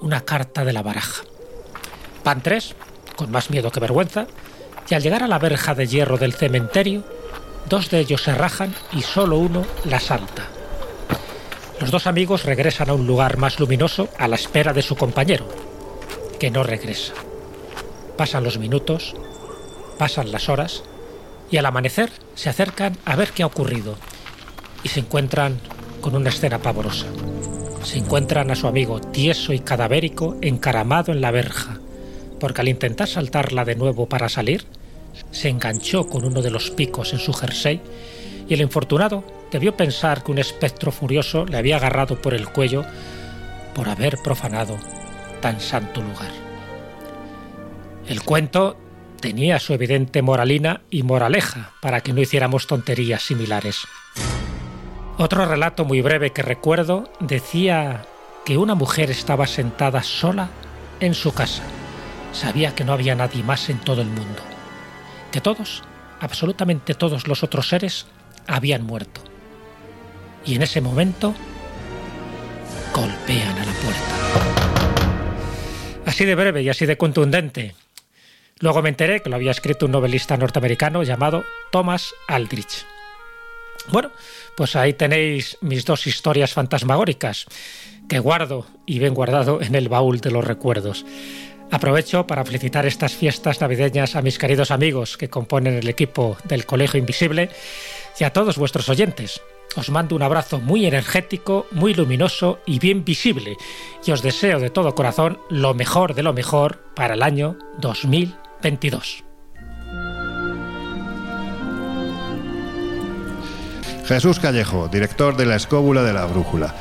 una carta de la baraja. Van tres, con más miedo que vergüenza, y al llegar a la verja de hierro del cementerio, dos de ellos se rajan y solo uno la salta. Los dos amigos regresan a un lugar más luminoso a la espera de su compañero, que no regresa. Pasan los minutos, pasan las horas, y al amanecer se acercan a ver qué ha ocurrido y se encuentran con una escena pavorosa. Se encuentran a su amigo tieso y cadavérico encaramado en la verja, porque al intentar saltarla de nuevo para salir, se enganchó con uno de los picos en su jersey y el infortunado debió pensar que un espectro furioso le había agarrado por el cuello por haber profanado tan santo lugar. El cuento tenía su evidente moralina y moraleja para que no hiciéramos tonterías similares. Otro relato muy breve que recuerdo decía que una mujer estaba sentada sola en su casa. Sabía que no había nadie más en todo el mundo. Que todos, absolutamente todos los otros seres, habían muerto. Y en ese momento golpean a la puerta. Así de breve y así de contundente. Luego me enteré que lo había escrito un novelista norteamericano llamado Thomas Aldrich. Bueno, pues ahí tenéis mis dos historias fantasmagóricas que guardo y ven guardado en el baúl de los recuerdos. Aprovecho para felicitar estas fiestas navideñas a mis queridos amigos que componen el equipo del Colegio Invisible y a todos vuestros oyentes. Os mando un abrazo muy energético, muy luminoso y bien visible y os deseo de todo corazón lo mejor de lo mejor para el año 2022. Jesús Callejo, director de La Escóbula de la Brújula.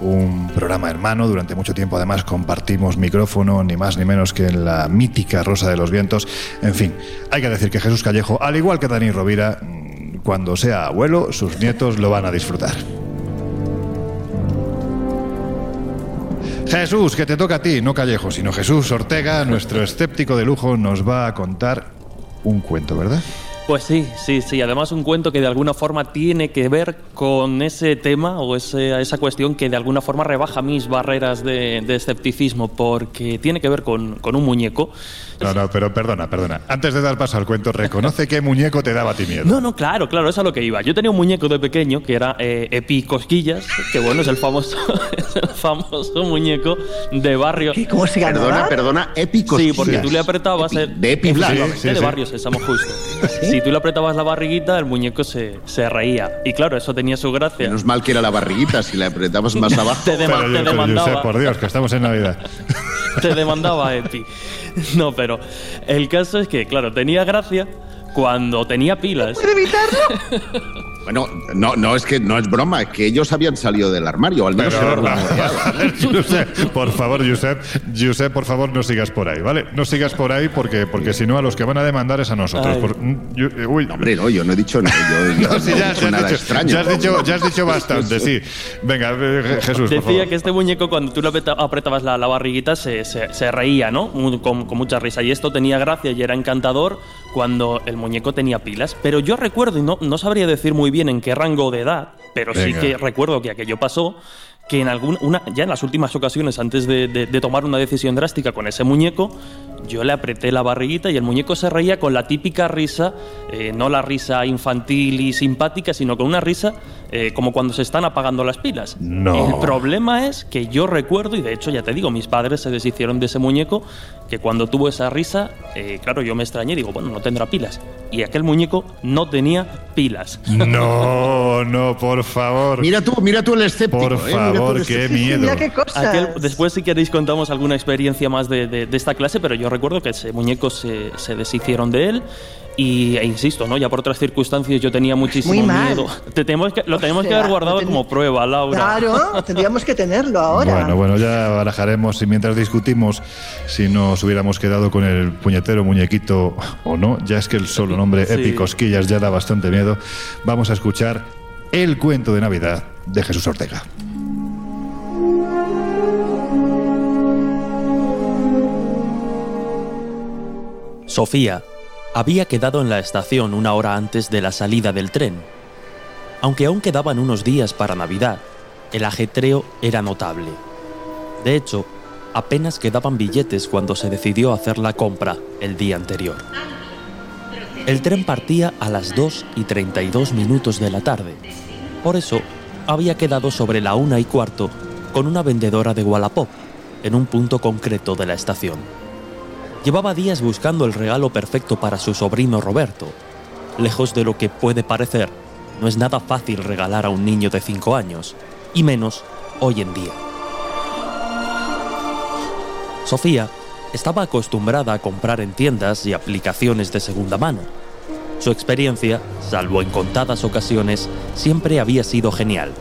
Un programa hermano, durante mucho tiempo además compartimos micrófono, ni más ni menos que en la mítica Rosa de los Vientos. En fin, hay que decir que Jesús Callejo, al igual que Dani Rovira, mm, cuando sea abuelo, sus nietos lo van a disfrutar. Jesús, que te toca a ti, no Callejo, sino Jesús Ortega, nuestro escéptico de lujo, nos va a contar un cuento, ¿verdad? Pues sí, sí, sí. Además, un cuento que de alguna forma tiene que ver con ese tema o ese, esa cuestión que de alguna forma rebaja mis barreras de, de escepticismo, porque tiene que ver con, con, un muñeco. No, no, pero perdona, perdona. Antes de dar paso al cuento, reconoce qué muñeco te daba a ti miedo. No, no, claro, claro, eso es a lo que iba. Yo tenía un muñeco de pequeño que era eh, Epi Cosquillas, que bueno, es el famoso, es el famoso muñeco de barrio. ¿Cómo se llama? Perdona, perdona, Epi Cosquillas. Sí, porque tú le apretabas. Epi, el, de Epi Black. Sí, sí, de barrio Sésamo justo. Si tú le apretabas la barriguita, el muñeco se, se reía. Y claro, eso tenía su gracia. Menos mal que era la barriguita, si le apretabas más abajo. Te, dema- Pero, te pero, demandaba. Josep, por Dios, que estamos en Navidad. te demandaba Epi. No, pero el caso es que, claro, tenía gracia cuando tenía pilas. Bueno, no, no es que no es broma, es que ellos habían salido del armario, al menos Pero, lo rumoreaban. Josep, por favor, Josep, Josep, por favor, no sigas por ahí, ¿vale? No sigas por ahí porque, porque si no, a los que van a demandar es a nosotros. Por- mm, yo- eh, uy. Hombre, no, yo no he dicho nada. Yo, yo No, sí, no he ya, dicho ya has nada dicho, extraño. ya has dicho- ya has dicho bastante, sí. Venga, eh, Jesús, por Decía favor. que este muñeco, cuando tú le apreta- apretabas la, la barriguita, se, se- se reía, ¿no? Con, con mucha risa. Y esto tenía gracia y era encantador cuando el muñeco tenía pilas. Pero yo recuerdo, y no, no sabría decir muy bien en qué rango de edad, pero sí que recuerdo que aquello pasó, que en alguna, una, ya en las últimas ocasiones, antes de, de- de tomar una decisión drástica con ese muñeco, yo le apreté la barriguita y el muñeco se reía con la típica risa, eh, no la risa infantil y simpática, sino con una risa eh, como cuando se están apagando las pilas. No. El problema es que yo recuerdo, y de hecho ya te digo, mis padres se deshicieron de ese muñeco, que cuando tuvo esa risa, eh, claro, yo me extrañé y digo, bueno, no tendrá pilas. Y aquel muñeco no tenía pilas. No, no, por favor. Mira tú, mira tú el escéptico. Por ¿eh? El favor, qué miedo. Mira qué cosas. Aquel- después, si queréis, contamos alguna experiencia más de, de- de esta clase, pero yo recuerdo que ese muñeco se, se deshicieron de él. Y, e insisto, ¿no? Ya por otras circunstancias yo tenía muchísimo Muy mal. miedo. Te tenemos que, lo tenemos que sea, haber guardado ten- como prueba, Laura. Claro, tendríamos que tenerlo ahora. Bueno, bueno, ya barajaremos y mientras discutimos si nos hubiéramos quedado con el puñetero muñequito o no, ya es que el solo nombre Sí. Epi Cosquillas ya da bastante miedo, vamos a escuchar el cuento de Navidad de Jesús Ortega. Sofía había quedado en la estación una hora antes de la salida del tren. Aunque aún quedaban unos días para Navidad, el ajetreo era notable. De hecho, apenas quedaban billetes cuando se decidió hacer la compra el día anterior. El tren partía a las 2 y 32 minutos de la tarde. Por eso, había quedado sobre la una y cuarto con una vendedora de Wallapop, en un punto concreto de la estación. Llevaba días buscando el regalo perfecto para su sobrino Roberto. Lejos de lo que puede parecer, no es nada fácil regalar a un niño de 5 años, y menos hoy en día. Sofía estaba acostumbrada a comprar en tiendas y aplicaciones de segunda mano. Su experiencia, salvo en contadas ocasiones, siempre había sido genial.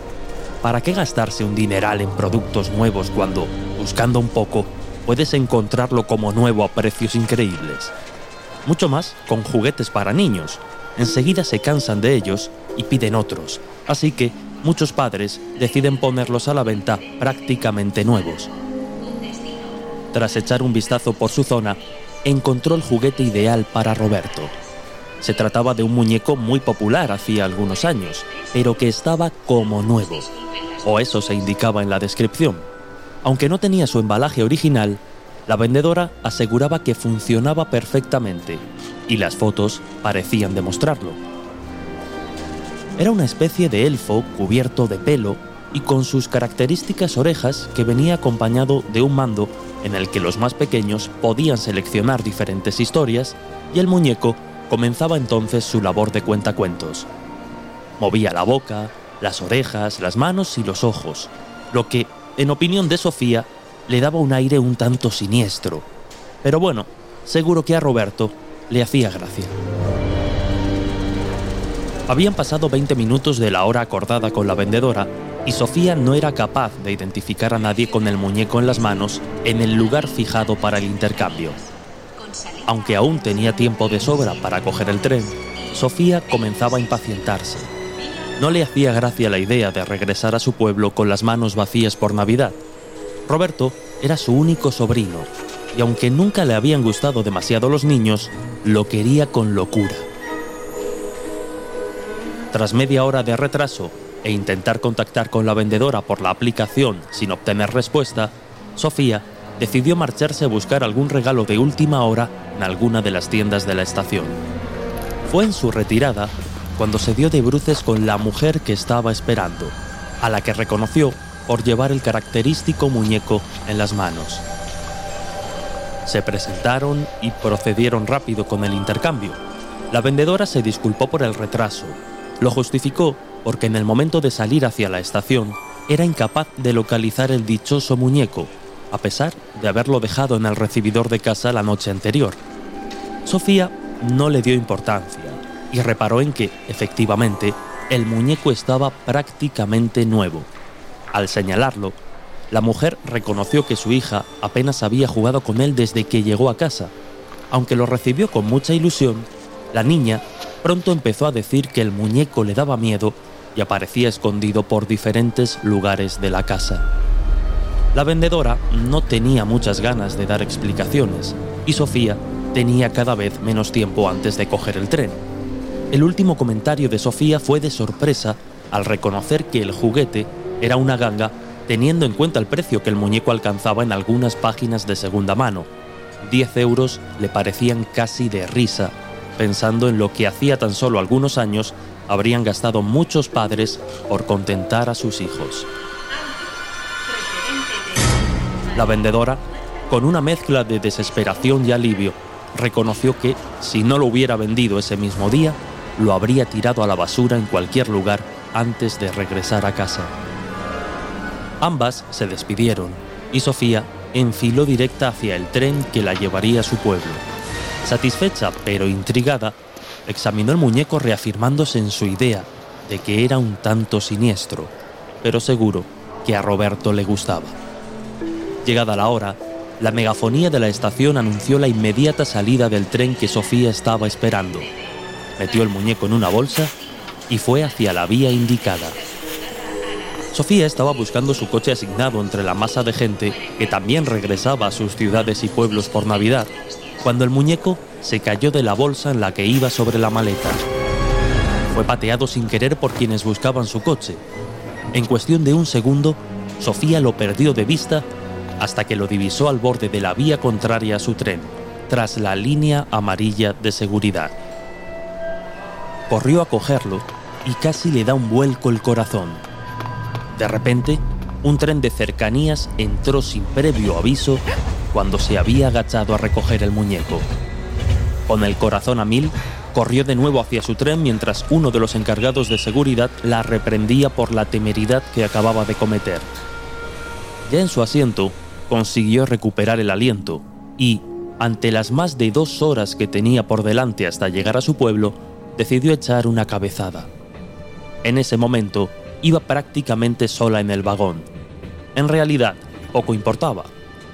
¿Para qué gastarse un dineral en productos nuevos cuando, buscando un poco, puedes encontrarlo como nuevo a precios increíbles? Mucho más con juguetes para niños. Enseguida se cansan de ellos y piden otros. Así que muchos padres deciden ponerlos a la venta prácticamente nuevos. Tras echar un vistazo por su zona, encontró el juguete ideal para Roberto. Se trataba de un muñeco muy popular hacía algunos años, pero que estaba como nuevo. O eso se indicaba en la descripción. Aunque no tenía su embalaje original, la vendedora aseguraba que funcionaba perfectamente, y las fotos parecían demostrarlo. Era una especie de elfo cubierto de pelo y con sus características orejas que venía acompañado de un mando en el que los más pequeños podían seleccionar diferentes historias y el muñeco comenzaba entonces su labor de cuentacuentos. Movía la boca, las orejas, las manos y los ojos, lo que, en opinión de Sofía, le daba un aire un tanto siniestro. Pero bueno, seguro que a Roberto le hacía gracia. Habían pasado 20 minutos de la hora acordada con la vendedora y Sofía no era capaz de identificar a nadie con el muñeco en las manos en el lugar fijado para el intercambio. Aunque aún tenía tiempo de sobra para coger el tren, Sofía comenzaba a impacientarse. No le hacía gracia la idea de regresar a su pueblo con las manos vacías por Navidad. Roberto era su único sobrino, y aunque nunca le habían gustado demasiado los niños, lo quería con locura. Tras media hora de retraso e intentar contactar con la vendedora por la aplicación sin obtener respuesta, Sofía decidió marcharse a buscar algún regalo de última hora en alguna de las tiendas de la estación. Fue en su retirada cuando se dio de bruces con la mujer que estaba esperando, a la que reconoció por llevar el característico muñeco en las manos. Se presentaron y procedieron rápido con el intercambio. La vendedora se disculpó por el retraso. Lo justificó porque en el momento de salir hacia la estación era incapaz de localizar el dichoso muñeco, a pesar de haberlo dejado en el recibidor de casa la noche anterior. Sofía no le dio importancia y reparó en que, efectivamente, el muñeco estaba prácticamente nuevo. Al señalarlo, la mujer reconoció que su hija apenas había jugado con él desde que llegó a casa. Aunque lo recibió con mucha ilusión, la niña pronto empezó a decir que el muñeco le daba miedo y aparecía escondido por diferentes lugares de la casa. La vendedora no tenía muchas ganas de dar explicaciones y Sofía tenía cada vez menos tiempo antes de coger el tren. El último comentario de Sofía fue de sorpresa al reconocer que el juguete era una ganga teniendo en cuenta el precio que el muñeco alcanzaba en algunas páginas de segunda mano. 10 euros le parecían casi de risa, pensando en lo que hacía tan solo algunos años habrían gastado muchos padres por contentar a sus hijos. La vendedora, con una mezcla de desesperación y alivio, reconoció que, si no lo hubiera vendido ese mismo día, lo habría tirado a la basura en cualquier lugar antes de regresar a casa. Ambas se despidieron y Sofía enfiló directa hacia el tren que la llevaría a su pueblo. Satisfecha pero intrigada, examinó el muñeco reafirmándose en su idea de que era un tanto siniestro, pero seguro que a Roberto le gustaba. Llegada la hora, la megafonía de la estación anunció la inmediata salida del tren que Sofía estaba esperando. Metió el muñeco en una bolsa y fue hacia la vía indicada. Sofía estaba buscando su coche asignado entre la masa de gente que también regresaba a sus ciudades y pueblos por Navidad, cuando el muñeco se cayó de la bolsa en la que iba sobre la maleta. Fue pateado sin querer por quienes buscaban su coche. En cuestión de un segundo, Sofía lo perdió de vista hasta que lo divisó al borde de la vía contraria a su tren, tras la línea amarilla de seguridad. Corrió a cogerlo y casi le da un vuelco el corazón. De repente, un tren de cercanías entró sin previo aviso cuando se había agachado a recoger el muñeco. Con el corazón a mil, corrió de nuevo hacia su tren mientras uno de los encargados de seguridad la reprendía por la temeridad que acababa de cometer. Ya en su asiento, consiguió recuperar el aliento y, ante las más de dos horas que tenía por delante hasta llegar a su pueblo, decidió echar una cabezada. En ese momento, iba prácticamente sola en el vagón. En realidad, poco importaba.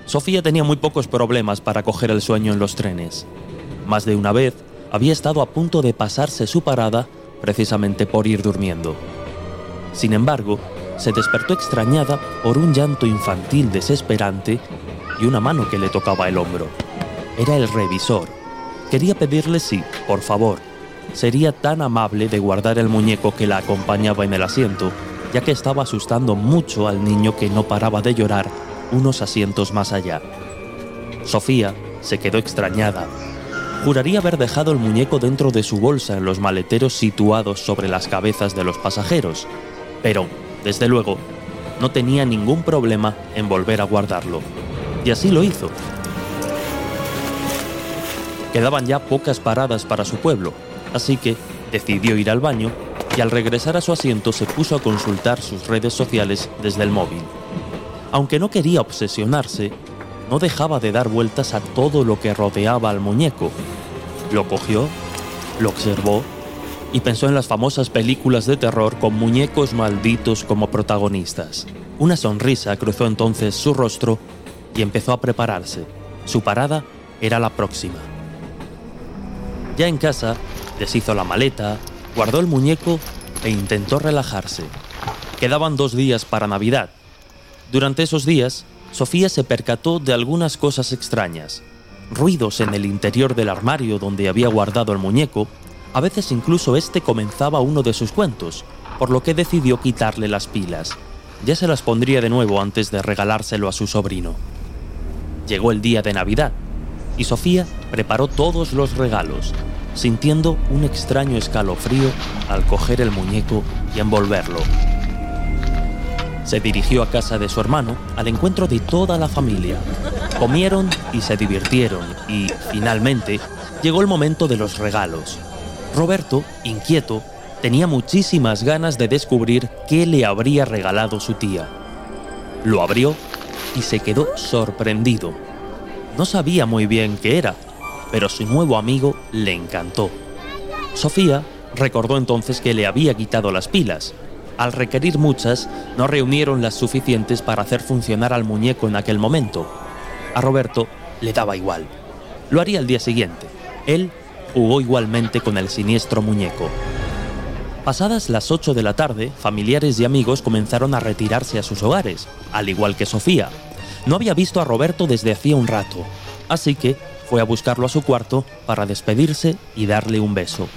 Sofía tenía muy pocos problemas para coger el sueño en los trenes. Más de una vez había estado a punto de pasarse su parada precisamente por ir durmiendo. Sin embargo, se despertó extrañada por un llanto infantil desesperante y una mano que le tocaba el hombro. Era el revisor. Quería pedirle si, por favor, sería tan amable de guardar el muñeco que la acompañaba en el asiento, ya que estaba asustando mucho al niño que no paraba de llorar unos asientos más allá. Sofía se quedó extrañada. Juraría haber dejado el muñeco dentro de su bolsa en los maleteros situados sobre las cabezas de los pasajeros, pero, desde luego, no tenía ningún problema en volver a guardarlo. Y así lo hizo. Quedaban ya pocas paradas para su pueblo, así que decidió ir al baño y al regresar a su asiento se puso a consultar sus redes sociales desde el móvil. Aunque no quería obsesionarse, no dejaba de dar vueltas a todo lo que rodeaba al muñeco. Lo cogió, lo observó y pensó en las famosas películas de terror con muñecos malditos como protagonistas. Una sonrisa cruzó entonces su rostro y empezó a prepararse. Su parada era la próxima. Ya en casa, deshizo la maleta, guardó el muñeco e intentó relajarse. Quedaban dos días para Navidad. Durante esos días, Sofía se percató de algunas cosas extrañas. Ruidos en el interior del armario donde había guardado el muñeco, a veces incluso este comenzaba uno de sus cuentos, por lo que decidió quitarle las pilas. Ya se las pondría de nuevo antes de regalárselo a su sobrino. Llegó el día de Navidad y Sofía preparó todos los regalos, sintiendo un extraño escalofrío al coger el muñeco y envolverlo. Se dirigió a casa de su hermano al encuentro de toda la familia. Comieron y se divirtieron y, finalmente, llegó el momento de los regalos. Roberto, inquieto, tenía muchísimas ganas de descubrir qué le habría regalado su tía. Lo abrió y se quedó sorprendido. No sabía muy bien qué era, pero su nuevo amigo le encantó. Sofía recordó entonces que le había quitado las pilas. Al requerir muchas, no reunieron las suficientes para hacer funcionar al muñeco en aquel momento. A Roberto le daba igual. Lo haría el día siguiente. Él jugó igualmente con el siniestro muñeco. Pasadas las 8 de la tarde, familiares y amigos comenzaron a retirarse a sus hogares, al igual que Sofía. No había visto a Roberto desde hacía un rato, así que fue a buscarlo a su cuarto para despedirse y darle un beso.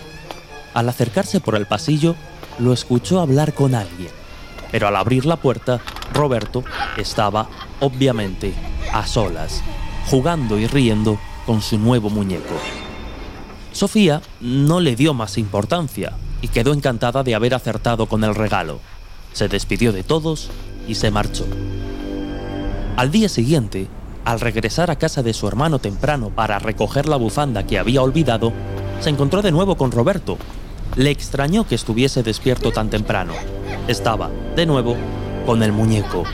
Al acercarse por el pasillo, lo escuchó hablar con alguien, pero al abrir la puerta, Roberto estaba, obviamente, a solas, jugando y riendo con su nuevo muñeco. Sofía no le dio más importancia y quedó encantada de haber acertado con el regalo. Se despidió de todos y se marchó. Al día siguiente, al regresar a casa de su hermano temprano para recoger la bufanda que había olvidado, se encontró de nuevo con Roberto. Le extrañó que estuviese despierto tan temprano. Estaba, de nuevo, con el muñeco.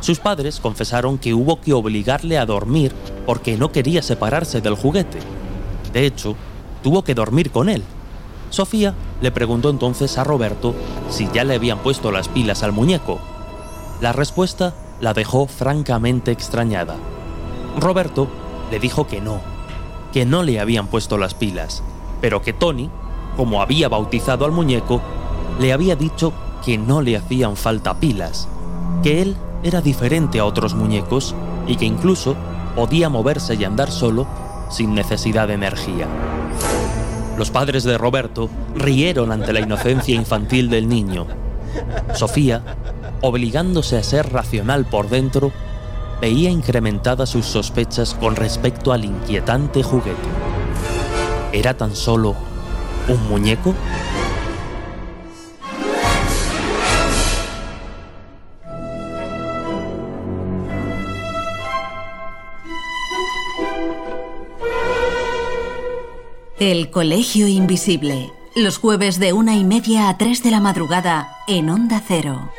Sus padres confesaron que hubo que obligarle a dormir porque no quería separarse del juguete. De hecho, tuvo que dormir con él. Sofía le preguntó entonces a Roberto si ya le habían puesto las pilas al muñeco. La respuesta la dejó francamente extrañada. Roberto le dijo que no, que no le habían puesto las pilas, pero que Tony, como había bautizado al muñeco, le había dicho que no le hacían falta pilas, que él era diferente a otros muñecos y que incluso podía moverse y andar solo sin necesidad de energía. Los padres de Roberto rieron ante la inocencia infantil del niño. Sofía, obligándose a ser racional por dentro, veía incrementadas sus sospechas con respecto al inquietante juguete. ¿Era tan solo un muñeco? El Colegio Invisible. Los jueves de una y media a tres de la madrugada en Onda Cero.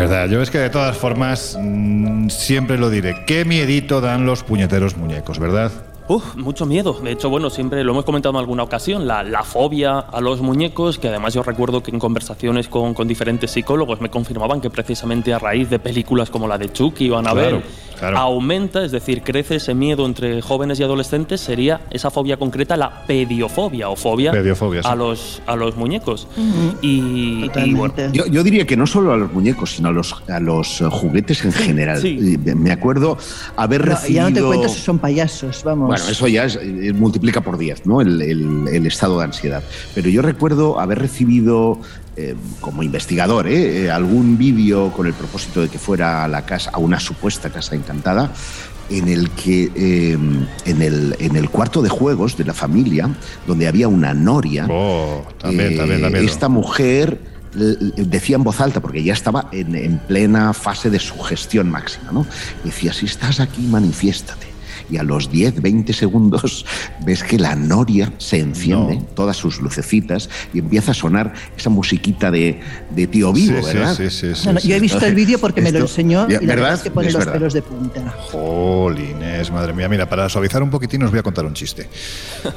Verdad. Yo es que de todas formas mm, siempre lo diré. Qué miedito dan los puñeteros muñecos, ¿verdad? Uf, mucho miedo. De hecho, bueno, siempre lo hemos comentado en alguna ocasión, la, la fobia a los muñecos, que además yo recuerdo que en conversaciones con, con diferentes psicólogos me confirmaban que precisamente a raíz de películas como la de Chucky o Annabelle, Claro, claro. aumenta, es decir, crece ese miedo entre jóvenes y adolescentes, sería esa fobia concreta, la pediofobia o fobia, Pediofobia, sí. a, los, a los muñecos. y, y bueno, Yo, yo diría que no solo a los muñecos, sino a los, a los juguetes en general. Sí. Me acuerdo haber No, recibido. ya no te cuento si son payasos, vamos. Bueno, eso ya es- eh, multiplica por 10, ¿no? El, el- el estado de ansiedad. Pero yo recuerdo haber recibido, eh, como investigador, ¿eh? Algún vídeo con el propósito de que fuera a la casa, a una supuesta casa encantada, en el que eh, en, el, en el cuarto de juegos de la familia, donde había una noria, Oh, también, también esta mujer decía en voz alta, porque ya estaba en, en plena fase de sugestión máxima, ¿no? Decía, si estás aquí, manifiéstate. Y a los 10, 20 segundos ves que la noria se enciende, todas sus lucecitas, y empieza a sonar esa musiquita de, de tío vivo, Sí, ¿verdad? sí, sí, sí, No, no, yo he visto el vídeo porque me lo enseñó y la verdad ¿verdad? es que pone Es los verdad. pelos de punta. Jolines, madre mía. Mira, para suavizar un poquitín os voy a contar un chiste.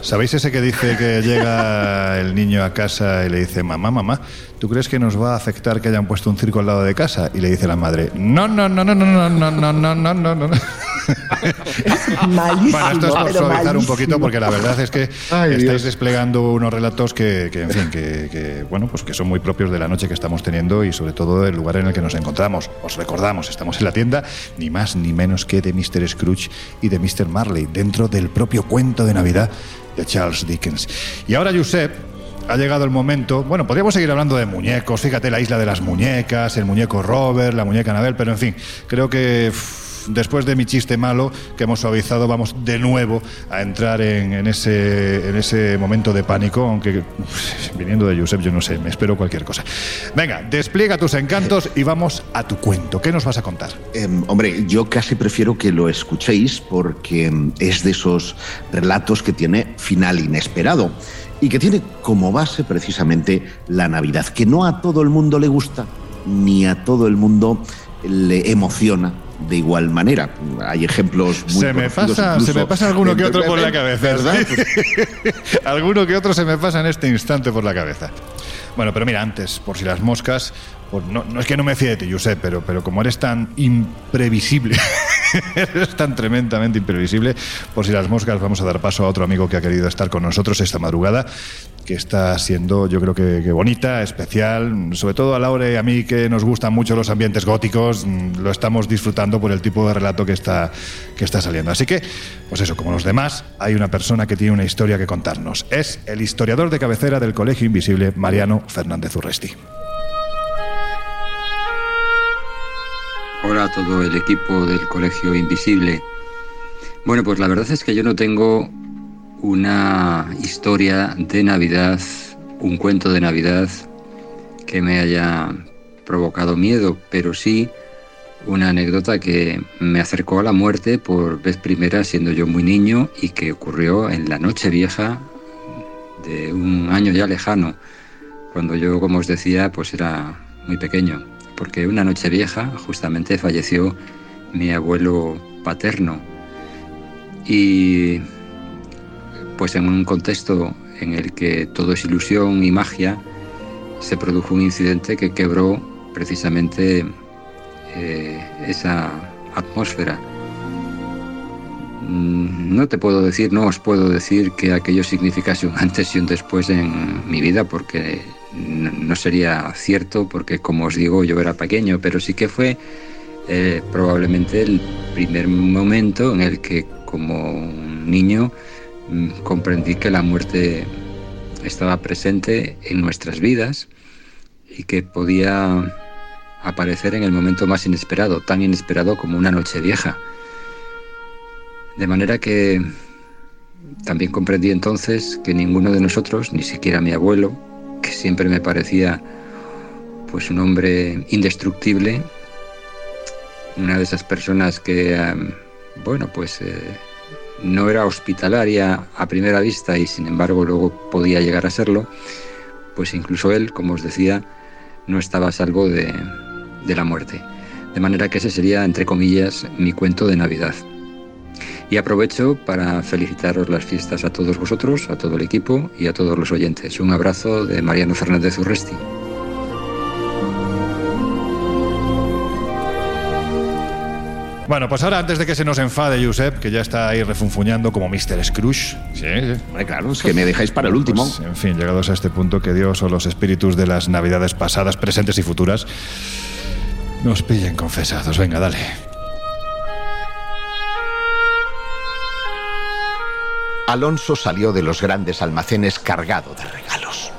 ¿Sabéis ese que dice que llega el niño a casa y le dice, mamá, mamá, ¿tú crees que nos va a afectar que hayan puesto un circo al lado de casa? Y le dice la madre, no, no, no, no, no, no, no, no, no, no, no, no. Malísimo, Bueno, esto es por suavizar un poquito porque la verdad es que Ay, estáis Dios. desplegando unos relatos que, que, en fin, que, que, bueno, pues que son muy propios de la noche que estamos teniendo y sobre todo del lugar en el que nos encontramos. Os recordamos, estamos en la tienda ni más ni menos que de Mr. Scrooge y de Mr. Marley, dentro del propio cuento de Navidad de Charles Dickens. Y ahora, Josep, ha llegado el momento. Bueno, podríamos seguir hablando de muñecos. Fíjate, la isla de las muñecas, el muñeco Robert, la muñeca Anabel, pero en fin, creo que. Después de mi chiste malo que hemos suavizado, vamos de nuevo a entrar en, ese, en ese momento de pánico, aunque viniendo de Josep, yo no sé, me espero cualquier cosa. Venga, despliega tus encantos y vamos a tu cuento. ¿Qué nos vas a contar? Em, hombre, yo casi prefiero que lo escuchéis porque em, es de esos relatos que tiene final inesperado y que tiene como base precisamente la Navidad, que no a todo el mundo le gusta ni a todo el mundo le emociona de igual manera. Hay ejemplos muy Se me, pasa, se me pasa alguno que otro por la cabeza. ¿Verdad? alguno que otro se me pasa en este instante por la cabeza. Bueno, pero mira, antes, por si las moscas, pues no, es que no me fíe de ti, Josep, pero, pero como eres tan imprevisible, eres tan tremendamente imprevisible, por si las moscas, vamos a dar paso a otro amigo que ha querido estar con nosotros esta madrugada, que está siendo, yo creo que, bonita, especial, sobre todo a Laura y a mí que nos gustan mucho los ambientes góticos, lo estamos disfrutando por el tipo de relato que está, que está saliendo. Así que, pues eso, como los demás, hay una persona que tiene una historia que contarnos. Es el historiador de cabecera del Colegio Invisible, Mariano Fernández Urresti. Hola a todo el equipo del Colegio Invisible. Bueno, pues la verdad es que yo no tengo una historia de Navidad, un cuento de Navidad que me haya provocado miedo, pero sí una anécdota que me acercó a la muerte por vez primera siendo yo muy niño y que ocurrió en la noche vieja de un año ya lejano, cuando yo, como os decía, pues era muy pequeño, porque una noche vieja justamente falleció mi abuelo paterno y pues en un contexto en el que todo es ilusión y magia, se produjo un incidente que quebró precisamente eh, esa atmósfera. Mm, No te puedo decir, no os puedo decir que aquello significase un antes y un después en mi vida, porque no sería cierto, porque como os digo, yo era pequeño, pero sí que fue eh, probablemente el primer momento en el que como niño mm, comprendí que la muerte estaba presente en nuestras vidas y que podía aparecer en el momento más inesperado, tan inesperado como una noche vieja. De manera que también comprendí entonces que ninguno de nosotros, ni siquiera mi abuelo, que siempre me parecía pues un hombre indestructible, una de esas personas que, em, bueno, pues eh, no era hospitalaria a primera vista y sin embargo luego podía llegar a serlo, pues incluso él, como os decía, no estaba a salvo de, de la muerte. De manera que ese sería, entre comillas, mi cuento de Navidad. Y aprovecho para felicitaros las fiestas a todos vosotros, a todo el equipo y a todos los oyentes. Un abrazo de Mariano Fernández Urresti. Bueno, pues ahora antes de que se nos enfade Josep, que ya está ahí refunfuñando como Mr. Scrooge. Sí, sí. claro, es que me dejáis para el último. Pues, en fin, llegados a este punto, que Dios o los espíritus de las navidades pasadas, presentes y futuras nos pillen confesados. Venga, dale. Alonso salió de los grandes almacenes cargado de regalos.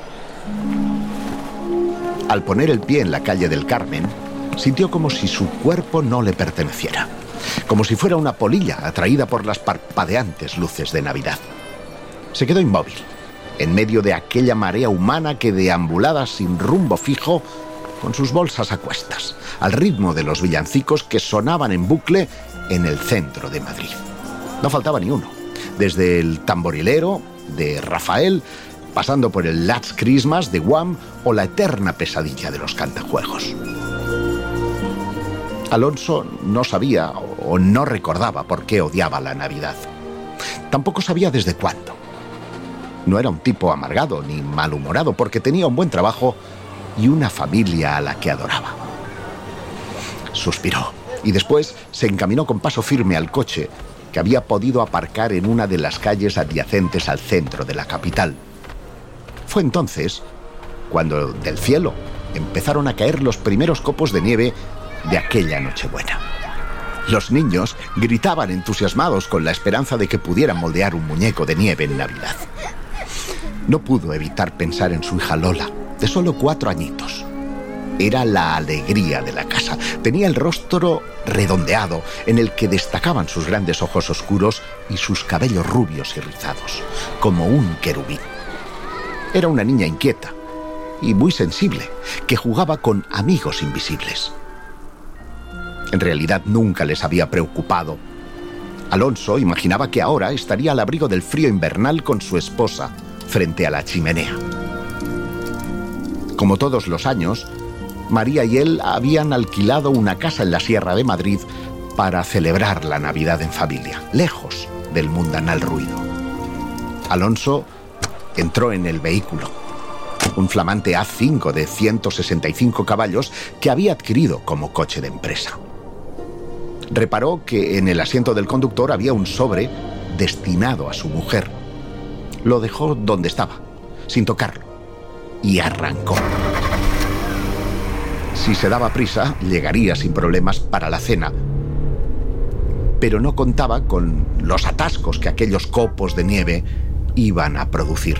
Al poner el pie en la calle del Carmen, sintió como si su cuerpo no le perteneciera, como si fuera una polilla atraída por las parpadeantes luces de Navidad. Se quedó inmóvil, en medio de aquella marea humana que deambulaba sin rumbo fijo, con sus bolsas a cuestas, al ritmo de los villancicos que sonaban en bucle en el centro de Madrid. No faltaba ni uno, desde el tamborilero de Rafael, pasando por el Last Christmas de Wham o la eterna pesadilla de los cantajuegos. Alonso no sabía o no recordaba por qué odiaba la Navidad. Tampoco sabía desde cuándo. No era un tipo amargado ni malhumorado porque tenía un buen trabajo y una familia a la que adoraba. Suspiró y después se encaminó con paso firme al coche que había podido aparcar en una de las calles adyacentes al centro de la capital. Fue entonces cuando del cielo empezaron a caer los primeros copos de nieve de aquella Nochebuena. Los niños gritaban entusiasmados con la esperanza de que pudieran moldear un muñeco de nieve en Navidad. No pudo evitar pensar en su hija Lola, de solo cuatro añitos. Era la alegría de la casa. Tenía el rostro redondeado, en el que destacaban sus grandes ojos oscuros y sus cabellos rubios y rizados, como un querubín. Era una niña inquieta y muy sensible, que jugaba con amigos invisibles. En realidad nunca les había preocupado. Alonso imaginaba que ahora estaría al abrigo del frío invernal con su esposa, frente a la chimenea. Como todos los años, María y él habían alquilado una casa en la Sierra de Madrid para celebrar la Navidad en familia, lejos del mundanal ruido. Alonso entró en el vehículo, un flamante A5 de 165 caballos que había adquirido como coche de empresa. Reparó que en el asiento del conductor había un sobre destinado a su mujer. Lo dejó donde estaba, sin tocarlo, y arrancó. Si se daba prisa, llegaría sin problemas para la cena. Pero no contaba con los atascos que aquellos copos de nieve iban a producir.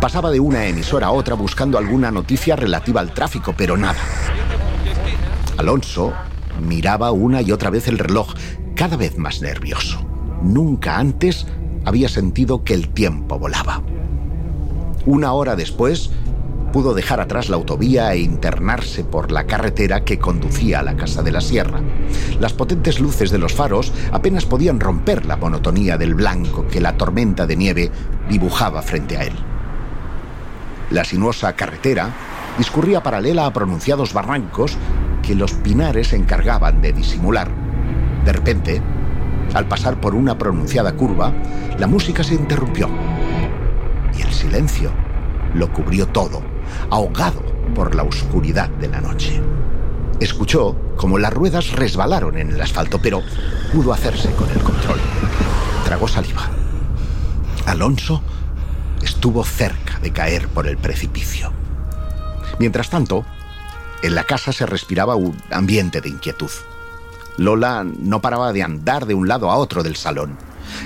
Pasaba de una emisora a otra buscando alguna noticia relativa al tráfico, pero nada. Alonso miraba una y otra vez el reloj, cada vez más nervioso. Nunca antes había sentido que el tiempo volaba. Una hora después, pudo dejar atrás la autovía e internarse por la carretera que conducía a la Casa de la Sierra. Las potentes luces de los faros apenas podían romper la monotonía del blanco que la tormenta de nieve dibujaba frente a él. La sinuosa carretera discurría paralela a pronunciados barrancos que los pinares se encargaban de disimular. De repente, al pasar por una pronunciada curva, la música se interrumpió y el silencio lo cubrió todo, ahogado por la oscuridad de la noche. Escuchó como las ruedas resbalaron en el asfalto, pero pudo hacerse con el control. Tragó saliva. Alonso estuvo cerca de caer por el precipicio. Mientras tanto, en la casa se respiraba un ambiente de inquietud. Lola no paraba de andar de un lado a otro del salón.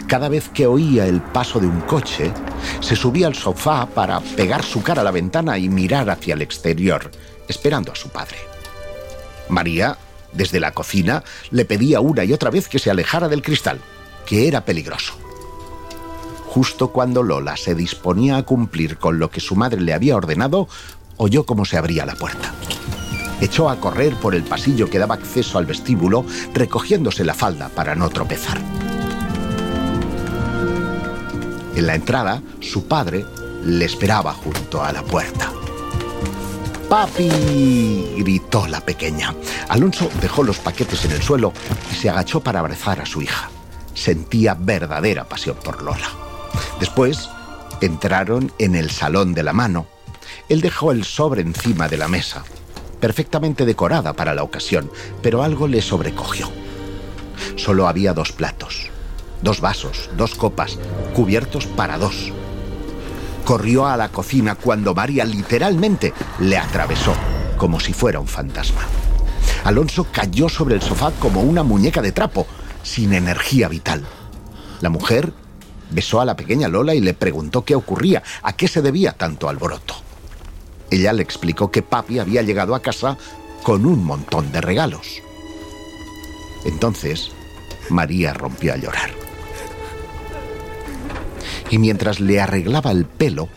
Cada vez que oía el paso de un coche, se subía al sofá para pegar su cara a la ventana y mirar hacia el exterior, esperando a su padre. María, desde la cocina, le pedía una y otra vez que se alejara del cristal, que era peligroso. Justo cuando Lola se disponía a cumplir con lo que su madre le había ordenado, oyó cómo se abría la puerta. Echó a correr por el pasillo que daba acceso al vestíbulo, recogiéndose la falda para no tropezar. En la entrada, su padre le esperaba junto a la puerta. ¡Papi! gritó la pequeña. Alonso dejó los paquetes en el suelo y se agachó para abrazar a su hija. Sentía verdadera pasión por Lola. Después entraron en el salón de la mano. Él dejó el sobre encima de la mesa, perfectamente decorada para la ocasión, pero algo le sobrecogió. Solo había dos platos, dos vasos, dos copas, cubiertos para dos. Corrió a la cocina cuando María literalmente le atravesó, como si fuera un fantasma. Alonso cayó sobre el sofá como una muñeca de trapo, sin energía vital. La mujer besó a la pequeña Lola y le preguntó qué ocurría, a qué se debía tanto alboroto. Ella le explicó que papi había llegado a casa con un montón de regalos. Entonces, María rompió a llorar. Y mientras le arreglaba el pelo,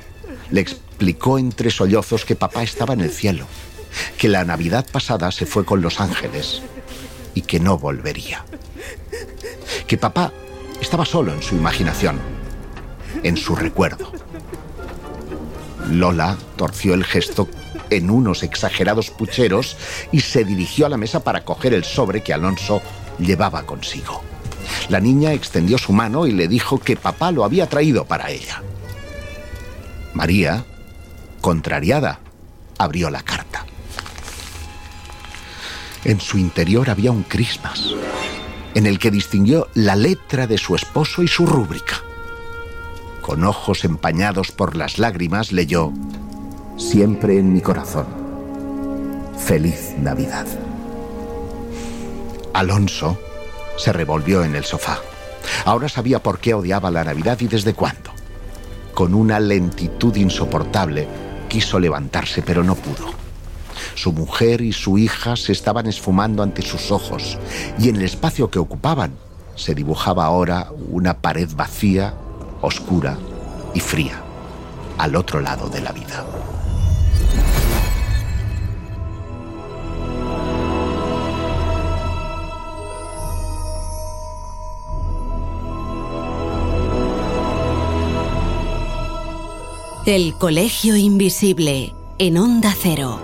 le explicó entre sollozos que papá estaba en el cielo, que la Navidad pasada se fue con los ángeles y que no volvería. Que papá estaba solo en su imaginación, en su recuerdo. Lola torció el gesto en unos exagerados pucheros y se dirigió a la mesa para coger el sobre que Alonso llevaba consigo. La niña extendió su mano y le dijo que papá lo había traído para ella. María, contrariada, abrió la carta. En su interior había un crismas, en el que distinguió la letra de su esposo y su rúbrica. Con ojos empañados por las lágrimas leyó, Siempre en mi corazón. Feliz Navidad. Alonso se revolvió en el sofá. Ahora sabía por qué odiaba la Navidad y desde cuándo. Con una lentitud insoportable quiso levantarse, pero no pudo. Su mujer y su hija se estaban esfumando ante sus ojos y en el espacio que ocupaban se dibujaba ahora una pared vacía, oscura y fría, al otro lado de la vida. El Colegio Invisible, en Onda Cero.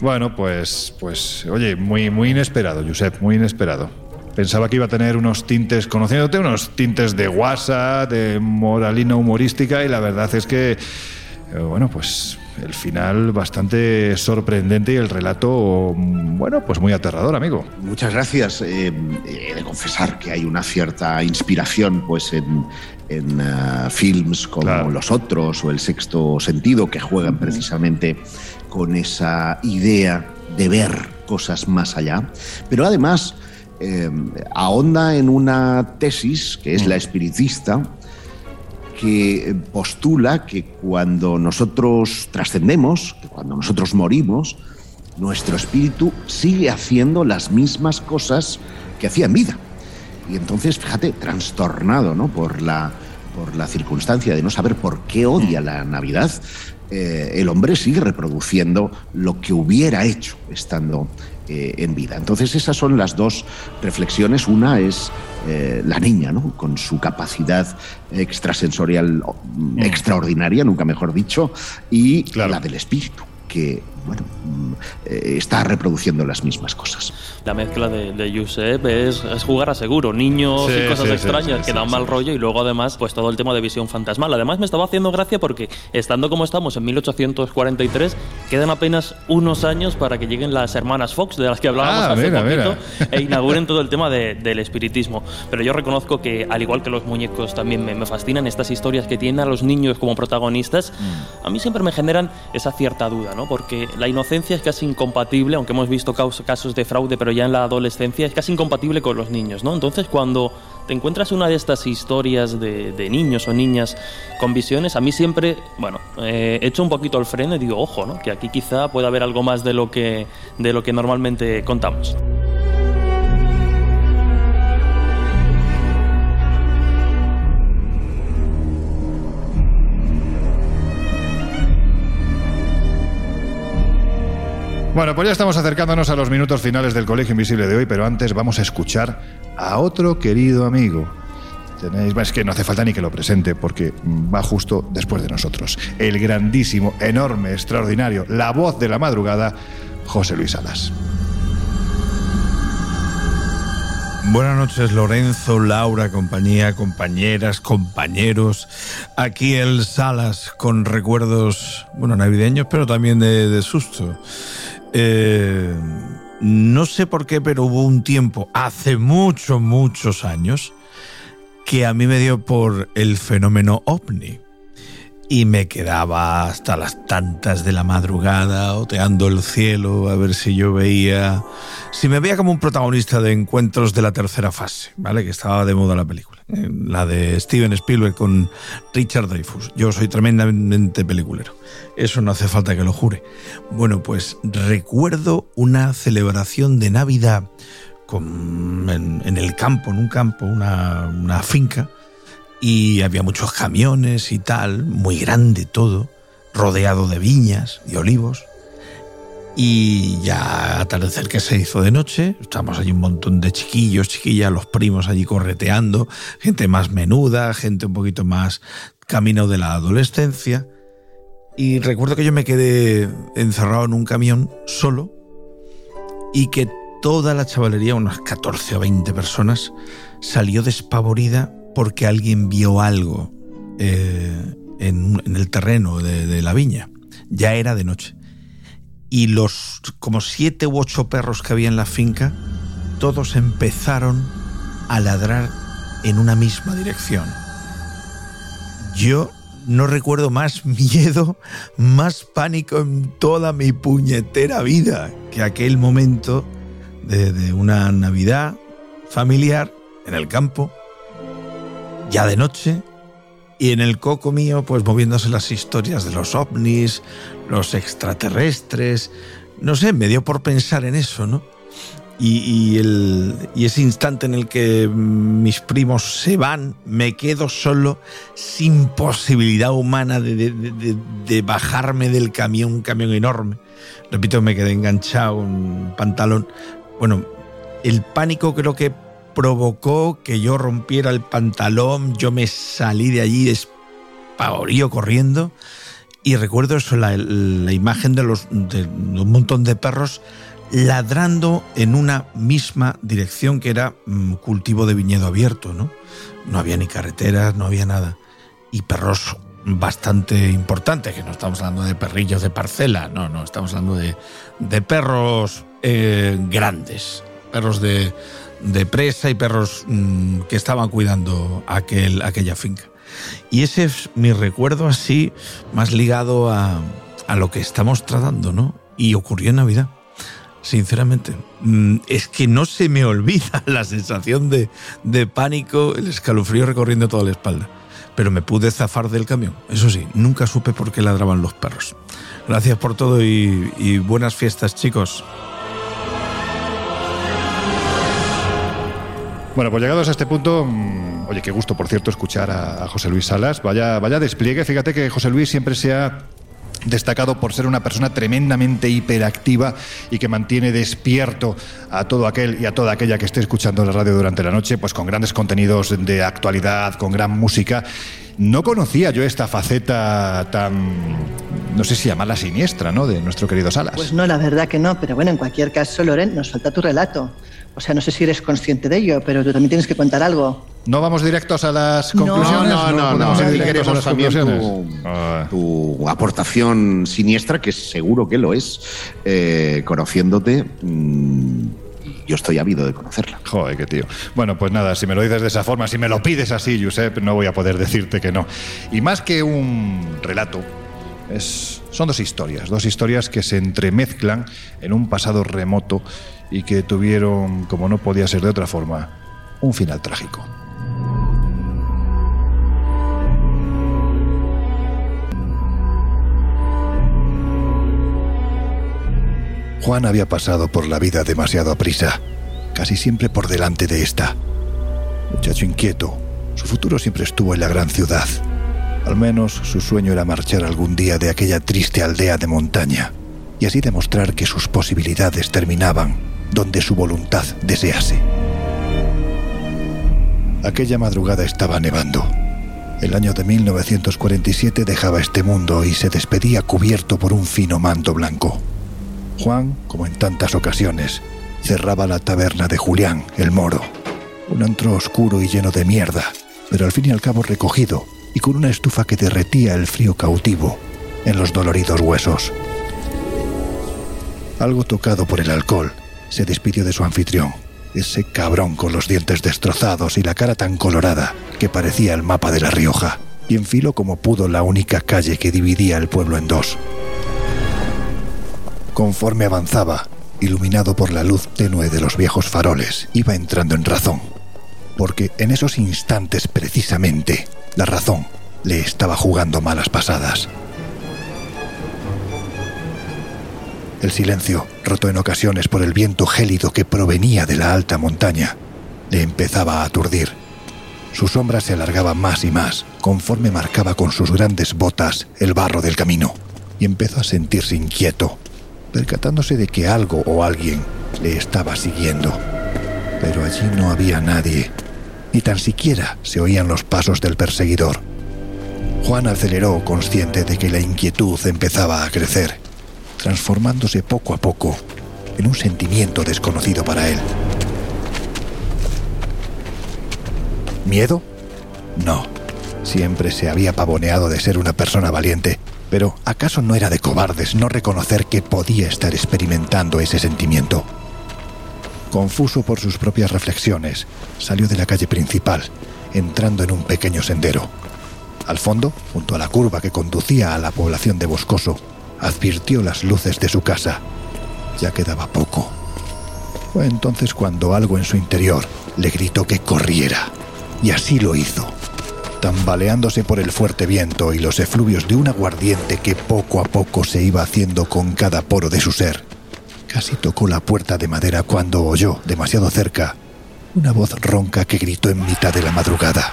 Bueno, pues, pues, oye, muy, muy inesperado, Josep, muy inesperado. Pensaba que iba a tener unos tintes, conociéndote, unos tintes de guasa, de moralina humorística, y la verdad es que, bueno, pues el final bastante sorprendente y el relato, bueno, pues muy aterrador, amigo. Muchas gracias. Eh, he de confesar que hay una cierta inspiración, pues, en, en eh, films como Los Otros o El Sexto Sentido, que juegan precisamente con esa idea de ver cosas más allá. Pero además eh, ahonda en una tesis que es la espiritista, que postula que cuando nosotros trascendemos, que cuando nosotros morimos, nuestro espíritu sigue haciendo las mismas cosas que hacía en vida. Y entonces, fíjate, trastornado ¿no? por, la, por la circunstancia de no saber por qué odia la Navidad, eh, el hombre sigue reproduciendo lo que hubiera hecho estando eh, en vida. Entonces esas son las dos reflexiones. Una es eh, la niña, ¿no? con su capacidad extrasensorial mm, extraordinaria, nunca mejor dicho, y la del espíritu, que bueno, mm, está reproduciendo las mismas cosas. La mezcla de, de Josep es, es, jugar a seguro, niños Sí, y cosas sí, extrañas sí, que sí, dan sí, mal sí. rollo y luego además pues todo el tema de visión fantasmal. Además me estaba haciendo gracia porque estando como estamos en 1843 quedan apenas unos años para que lleguen las hermanas Fox de las que hablábamos Ah, hace mira, poquito mira. e inauguren todo el tema de- del espiritismo. Pero yo reconozco que al igual que los muñecos también me, me fascinan estas historias que tienen a los niños como protagonistas. Mm. A mí siempre me generan esa cierta duda, ¿no? Porque la inocencia es casi incompatible, aunque hemos visto casos de fraude, pero ya en la adolescencia es casi incompatible con los niños, ¿no? Entonces, cuando te encuentras una de estas historias de, de niños o niñas con visiones, a mí siempre, bueno, eh, echo un poquito el freno y digo, ojo, ¿no? Que aquí quizá pueda haber algo más de lo que, de lo que normalmente contamos. Bueno, pues ya estamos acercándonos a los minutos finales del Colegio Invisible de hoy, pero antes vamos a escuchar a otro querido amigo. Tenéis, es que no hace falta ni que lo presente porque va justo después de nosotros. El grandísimo, enorme, extraordinario, la voz de la madrugada, José Luis Salas. Buenas noches, Lorenzo, Laura, compañía, compañeras, compañeros. Aquí el Salas con recuerdos, bueno, navideños, pero también de, de susto. Eh, no sé por qué, pero hubo un tiempo, hace muchos, muchos años, que a mí me dio por el fenómeno ovni. Y me quedaba hasta las tantas de la madrugada oteando el cielo a ver si yo veía, si me veía como un protagonista de encuentros de la tercera fase, ¿vale? Que estaba de moda la película, eh, la de Steven Spielberg con Richard Dreyfuss. Yo soy tremendamente peliculero, eso no hace falta que lo jure. Bueno, pues recuerdo una celebración de Navidad con, en, en el campo, en un campo, una, una finca, y había muchos camiones y tal, muy grande todo, rodeado de viñas y olivos. Y ya atardecer que se hizo de noche, estamos allí un montón de chiquillos, chiquillas, los primos allí correteando, gente más menuda, gente un poquito más camino de la adolescencia. Y recuerdo que yo me quedé encerrado en un camión solo y que toda la chavalería, unas 14 o 20 personas, salió despavorida porque alguien vio algo eh, en, el terreno de, la viña. Ya era de noche. Y los como siete u ocho perros que había en la finca, todos empezaron a ladrar en una misma dirección. Yo no recuerdo más miedo, más pánico en toda mi puñetera vida que aquel momento de una Navidad familiar en el campo, ya de noche, y en el coco mío, pues moviéndose las historias de los ovnis, los extraterrestres, no sé, me dio por pensar en eso, ¿no? Y, el, y ese instante en el que mis primos se van, me quedo solo, sin posibilidad humana de, de- de- de bajarme del camión, un camión enorme. Repito, me quedé enganchado, un pantalón. Bueno, el pánico creo que provocó que yo rompiera el pantalón, yo me salí de allí despavorido corriendo y recuerdo eso, la, la imagen de, los, de un montón de perros ladrando en una misma dirección que era mm, cultivo de viñedo abierto, ¿no? No había ni carreteras, no había nada. Y perros bastante importantes, que no estamos hablando de perrillos de parcela, no, no, estamos hablando de, de perros eh, grandes, perros de, de presa y perros mm, que estaban cuidando aquel, aquella finca. Y ese es mi recuerdo así, más ligado a, a lo que estamos tratando, ¿no? Y ocurrió en Navidad. Sinceramente, Mm, es que no se me olvida la sensación de, de pánico, el escalofrío recorriendo toda la espalda. Pero me pude zafar del camión. Eso sí, nunca supe por qué ladraban los perros. Gracias por todo y, y buenas fiestas, chicos. Bueno, pues llegados a este punto, mm, oye, qué gusto, por cierto, escuchar a, José Luis Salas. Vaya, vaya despliegue. Fíjate que José Luis siempre se ha destacado por ser una persona tremendamente hiperactiva y que mantiene despierto a todo aquel y a toda aquella que esté escuchando la radio durante la noche, pues con grandes contenidos de actualidad, con gran música. No conocía yo esta faceta tan, no sé si llamarla siniestra, ¿no? De nuestro querido Salas. Pues no, la verdad que no, pero bueno, en cualquier caso, Loren, nos falta tu relato. O sea, no sé si eres consciente de ello, pero tú también tienes que contar algo. ¿No vamos directos a las No, conclusiones? No, no, no, no. queremos también conclusiones. Ah. tu, tu aportación siniestra, que seguro que lo es, eh, conociéndote. mm, yo estoy ávido de conocerla. Joder, qué tío. Bueno, pues nada, si me lo dices de esa forma, si me lo pides así, Josep, no voy a poder decirte que no. Y más que un relato, son dos historias, dos historias que se entremezclan en un pasado remoto y que tuvieron, como no podía ser de otra forma, un final trágico. Juan había pasado por la vida demasiado a prisa, casi siempre por delante de esta. Muchacho inquieto, su futuro siempre estuvo en la gran ciudad. Al menos su sueño era marchar algún día de aquella triste aldea de montaña y así demostrar que sus posibilidades terminaban donde su voluntad desease. Aquella madrugada estaba nevando. El año de 1947 dejaba este mundo y se despedía cubierto por un fino manto blanco. Juan, como en tantas ocasiones, cerraba la taberna de Julián, el moro. Un antro oscuro y lleno de mierda, pero al fin y al cabo recogido y con una estufa que derretía el frío cautivo en los doloridos huesos. Algo tocado por el alcohol, se despidió de su anfitrión, ese cabrón con los dientes destrozados y la cara tan colorada que parecía el mapa de La Rioja, y enfiló como pudo la única calle que dividía el pueblo en dos. Conforme avanzaba, iluminado por la luz tenue de los viejos faroles, iba entrando en razón. Porque en esos instantes precisamente, la razón le estaba jugando malas pasadas. El silencio, roto en ocasiones por el viento gélido que provenía de la alta montaña, le empezaba a aturdir. Su sombra se alargaba más y más, conforme marcaba con sus grandes botas el barro del camino, y empezó a sentirse inquieto, percatándose de que algo o alguien le estaba siguiendo. Pero allí no había nadie, ni tan siquiera se oían los pasos del perseguidor. Juan aceleró consciente de que la inquietud empezaba a crecer, transformándose poco a poco en un sentimiento desconocido para él. ¿Miedo? No. Siempre se había pavoneado de ser una persona valiente, pero ¿acaso no era de cobardes no reconocer que podía estar experimentando ese sentimiento? Confuso por sus propias reflexiones, salió de la calle principal, entrando en un pequeño sendero. Al fondo, junto a la curva que conducía a la población de Boscoso, advirtió las luces de su casa. Ya quedaba poco. Fue entonces cuando algo en su interior le gritó que corriera. Y así lo hizo, tambaleándose por el fuerte viento y los efluvios de un aguardiente que poco a poco se iba haciendo con cada poro de su ser. Casi tocó la puerta de madera cuando oyó, demasiado cerca, una voz ronca que gritó en mitad de la madrugada.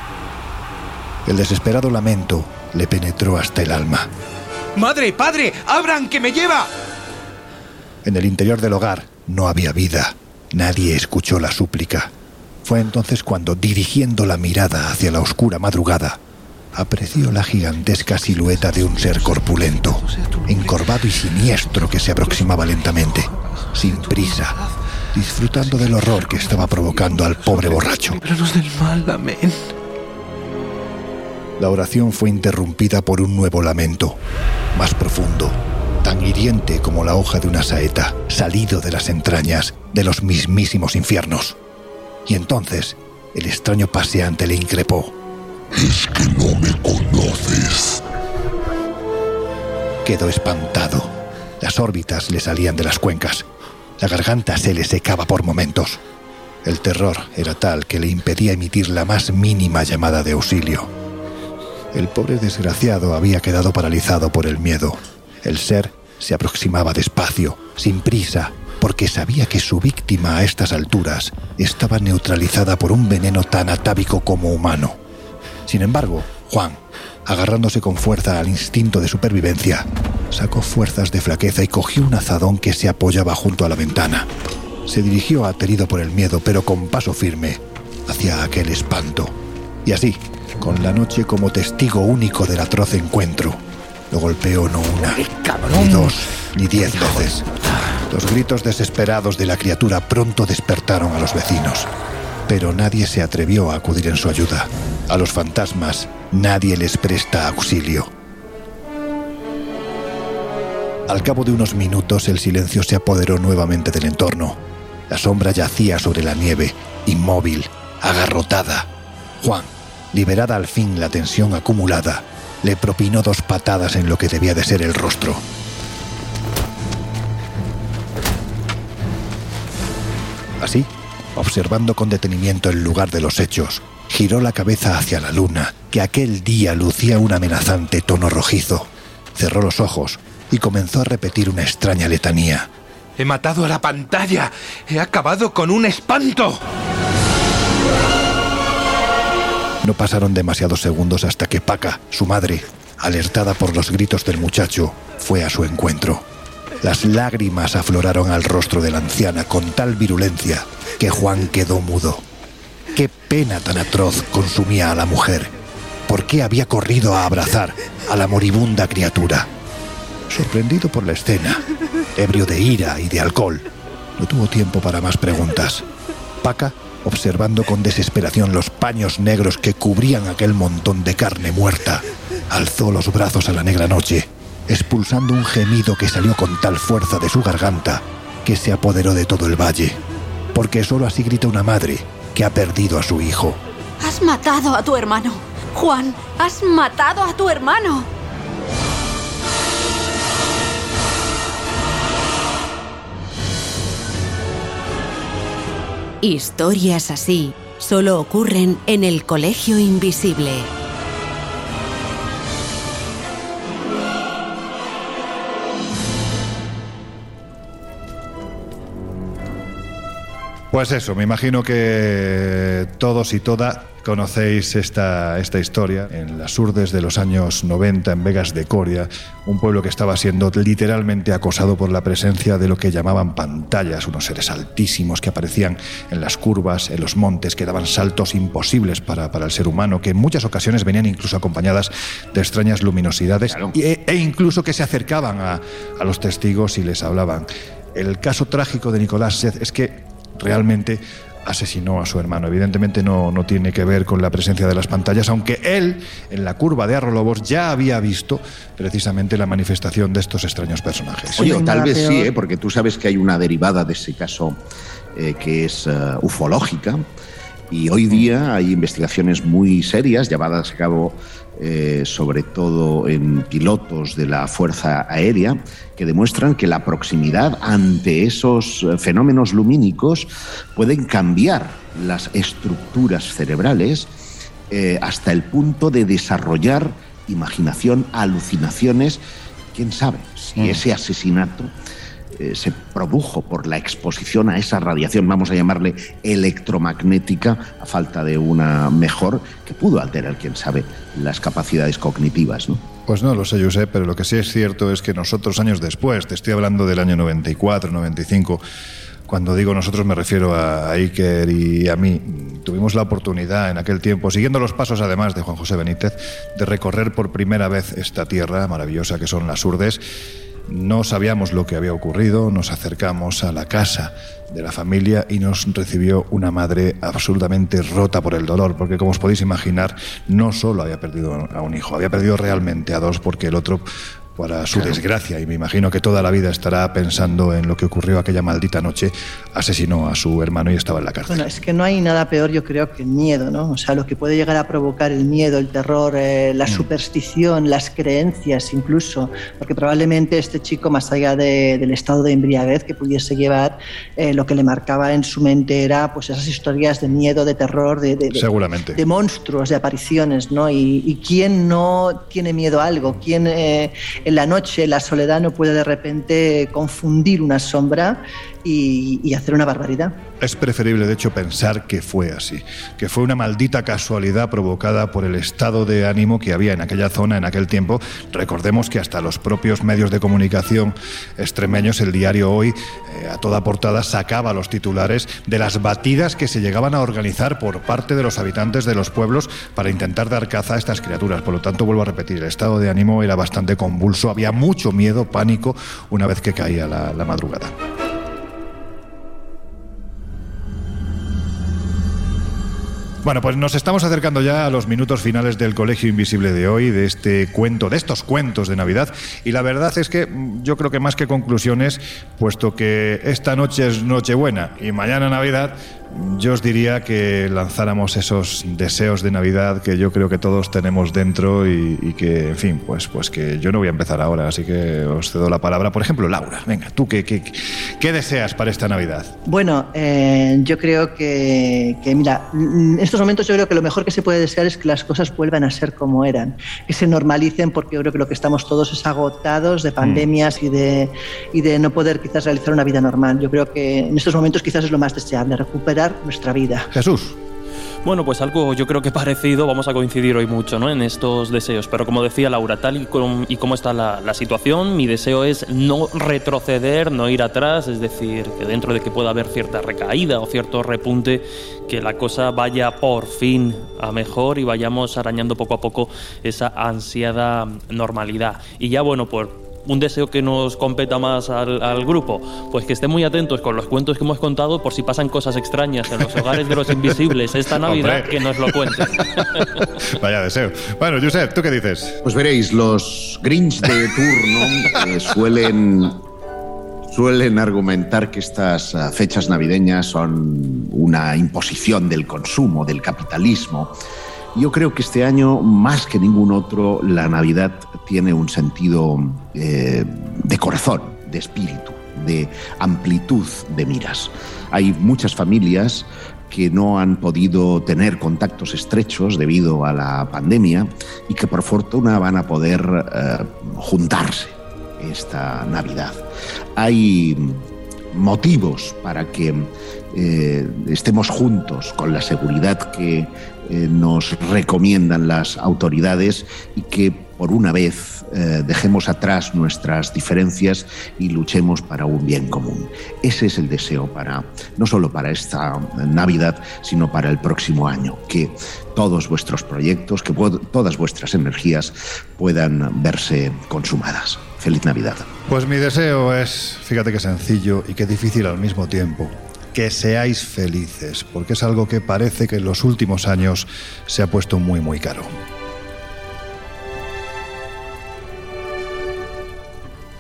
El desesperado lamento le penetró hasta el alma. ¡Madre, padre! ¡Abran, que me lleva! En el interior del hogar no había vida. Nadie escuchó la súplica. Fue entonces cuando, dirigiendo la mirada hacia la oscura madrugada, apreció la gigantesca silueta de un ser corpulento, encorvado y siniestro que se aproximaba lentamente, sin prisa, disfrutando del horror que estaba provocando al pobre borracho. Del mal, amén. La oración fue interrumpida por un nuevo lamento, más profundo, tan hiriente como la hoja de una saeta, salido de las entrañas de los mismísimos infiernos. Y entonces, el extraño paseante le increpó. Es que no me conoces. Quedó espantado. Las órbitas le salían de las cuencas. La garganta se le secaba por momentos. El terror era tal que le impedía emitir la más mínima llamada de auxilio. El pobre desgraciado había quedado paralizado por el miedo. El ser se aproximaba despacio, sin prisa, porque sabía que su víctima a estas alturas estaba neutralizada por un veneno tan atávico como humano. Sin embargo, Juan, agarrándose con fuerza al instinto de supervivencia, sacó fuerzas de flaqueza y cogió un azadón que se apoyaba junto a la ventana. Se dirigió aterido por el miedo, pero con paso firme, hacia aquel espanto. Y así, con la noche como testigo único del atroz encuentro, lo golpeó no una, ni dos, ni diez veces. Los gritos desesperados de la criatura pronto despertaron a los vecinos, pero nadie se atrevió a acudir en su ayuda. A los fantasmas nadie les presta auxilio. Al cabo de unos minutos el silencio se apoderó nuevamente del entorno. La sombra yacía sobre la nieve, inmóvil, agarrotada. Juan, liberada al fin la tensión acumulada, le propinó dos patadas en lo que debía de ser el rostro. Así, observando con detenimiento el lugar de los hechos, giró la cabeza hacia la luna, que aquel día lucía un amenazante tono rojizo. Cerró los ojos y comenzó a repetir una extraña letanía. He matado a la pantalla. He acabado con un espanto. No pasaron demasiados segundos hasta que Paca, su madre, alertada por los gritos del muchacho, fue a su encuentro. Las lágrimas afloraron al rostro de la anciana con tal virulencia que Juan quedó mudo. Qué pena tan atroz consumía a la mujer. ¿Por qué había corrido a abrazar a la moribunda criatura? Sorprendido por la escena, ebrio de ira y de alcohol, no tuvo tiempo para más preguntas. Paca, observando con desesperación los paños negros que cubrían aquel montón de carne muerta, alzó los brazos a la negra noche, expulsando un gemido que salió con tal fuerza de su garganta que se apoderó de todo el valle. Porque sólo así grita una madre que ha perdido a su hijo. Has matado a tu hermano. Juan, has matado a tu hermano. Historias así solo ocurren en el Colegio Invisible. Pues eso, me imagino que todos y toda conocéis esta, esta historia en las urdes de los años 90 en Vegas de Coria, un pueblo que estaba siendo literalmente acosado por la presencia de lo que llamaban pantallas, unos seres altísimos que aparecían en las curvas, en los montes, que daban saltos imposibles para, para el ser humano, que en muchas ocasiones venían incluso acompañadas de extrañas luminosidades e, e incluso que se acercaban a, a los testigos y les hablaban. El caso trágico de Nicolás Seth es que realmente asesinó a su hermano. Evidentemente no, no tiene que ver con la presencia de las pantallas, aunque él, en la curva de Arrolobos, ya había visto precisamente la manifestación de estos extraños personajes. Oye, tal vez sí, ¿eh? porque tú sabes que hay una derivada de ese caso eh, que es eh, ufológica. Y hoy día hay investigaciones muy serias llevadas a cabo eh, sobre todo en pilotos de la Fuerza Aérea, que demuestran que la proximidad ante esos eh, fenómenos lumínicos pueden cambiar las estructuras cerebrales eh, hasta el punto de desarrollar imaginación, alucinaciones. ¿Quién sabe si Mm. ese asesinato eh, se produjo por la exposición a esa radiación, vamos a llamarle electromagnética, a falta de una mejor, que pudo alterar, quién sabe, las capacidades cognitivas. ¿no? Pues no lo sé, sé, pero lo que sí es cierto es que nosotros años después, te estoy hablando del año 94, 95, cuando digo nosotros me refiero a Iker y a mí, tuvimos la oportunidad en aquel tiempo, siguiendo los pasos además de Juan José Benítez, de recorrer por primera vez esta tierra maravillosa que son las Urdes. No sabíamos lo que había ocurrido, nos acercamos a la casa de la familia y nos recibió una madre absolutamente rota por el dolor, porque como os podéis imaginar, no solo había perdido a un hijo, había perdido realmente a dos porque el otro para su desgracia, y me imagino que toda la vida estará pensando en lo que ocurrió aquella maldita noche, asesinó a su hermano y estaba en la cárcel. Bueno, es que no hay nada peor, yo creo, que el miedo, ¿no? O sea, lo que puede llegar a provocar el miedo, el terror, eh, la superstición, las creencias incluso, porque probablemente este chico, más allá de- del estado de embriaguez que pudiese llevar, eh, lo que le marcaba en su mente era pues esas historias de miedo, de terror, de, de- de- Seguramente. de monstruos, de apariciones, ¿no? Y, y quién no tiene miedo a algo, quién eh, en la noche, la soledad, no puede de repente confundir una sombra y, hacer una barbaridad. Es preferible, de hecho, pensar que fue así, que fue una maldita casualidad provocada por el estado de ánimo que había en aquella zona en aquel tiempo. Recordemos que hasta los propios medios de comunicación extremeños, el diario Hoy, eh, a toda portada sacaba los titulares de las batidas que se llegaban a organizar por parte de los habitantes de los pueblos para intentar dar caza a estas criaturas. Por lo tanto, vuelvo a repetir, el estado de ánimo era bastante convulso, había mucho miedo, pánico, una vez que caía la madrugada. Bueno, pues nos estamos acercando ya a los minutos finales del Colegio Invisible de hoy, de este cuento, de estos cuentos de Navidad. Y la verdad es que mm, yo creo que más que conclusiones, puesto que esta noche es Nochebuena y mañana Navidad, yo os diría que lanzáramos esos deseos de Navidad que yo creo que todos tenemos dentro y, y que, en fin, pues, pues que yo no voy a empezar ahora, así que os cedo la palabra. Por ejemplo, Laura, venga, ¿tú qué, qué, qué deseas para esta Navidad? Bueno, eh, yo creo que, que, mira, en estos momentos yo creo que lo mejor que se puede desear es que las cosas vuelvan a ser como eran, que se normalicen, porque yo creo que lo que estamos todos es agotados de pandemias y, de, y de no poder quizás realizar una vida normal. Yo creo que en estos momentos quizás es lo más deseable, recuperar nuestra vida. Jesús. Bueno, pues algo yo creo que parecido, vamos a coincidir hoy mucho ¿no? en estos deseos, pero como decía Laura, tal y, com- y como está la, la situación, mi deseo es no retroceder, no ir atrás, es decir, que dentro de que pueda haber cierta recaída o cierto repunte, que la cosa vaya por fin a mejor y vayamos arañando poco a poco esa ansiada normalidad. Y ya bueno, por un deseo que nos competa más al, al grupo, pues que estén muy atentos con los cuentos que hemos contado por si pasan cosas extrañas en los hogares de los invisibles esta Navidad, Hombre. que nos lo cuenten. Vaya deseo. Bueno, Josep, ¿tú qué dices? Pues veréis, los Grinch de turno eh, suelen, suelen argumentar que estas eh, fechas navideñas son una imposición del consumo, del capitalismo. Yo creo que este año, más que ningún otro, la Navidad tiene un sentido eh, de corazón, de espíritu, de amplitud de miras. Hay muchas familias que no han podido tener contactos estrechos debido a la pandemia y que por fortuna van a poder eh, juntarse esta Navidad. Hay motivos para que eh, estemos juntos con la seguridad que eh, nos recomiendan las autoridades y que por una vez eh, dejemos atrás nuestras diferencias y luchemos para un bien común. Ese es el deseo para no solo para esta Navidad, sino para el próximo año, que todos vuestros proyectos, que todas vuestras energías puedan verse consumadas. Feliz Navidad. Pues mi deseo es, fíjate qué sencillo y qué difícil al mismo tiempo, que seáis felices, porque es algo que parece que en los últimos años se ha puesto muy, muy caro.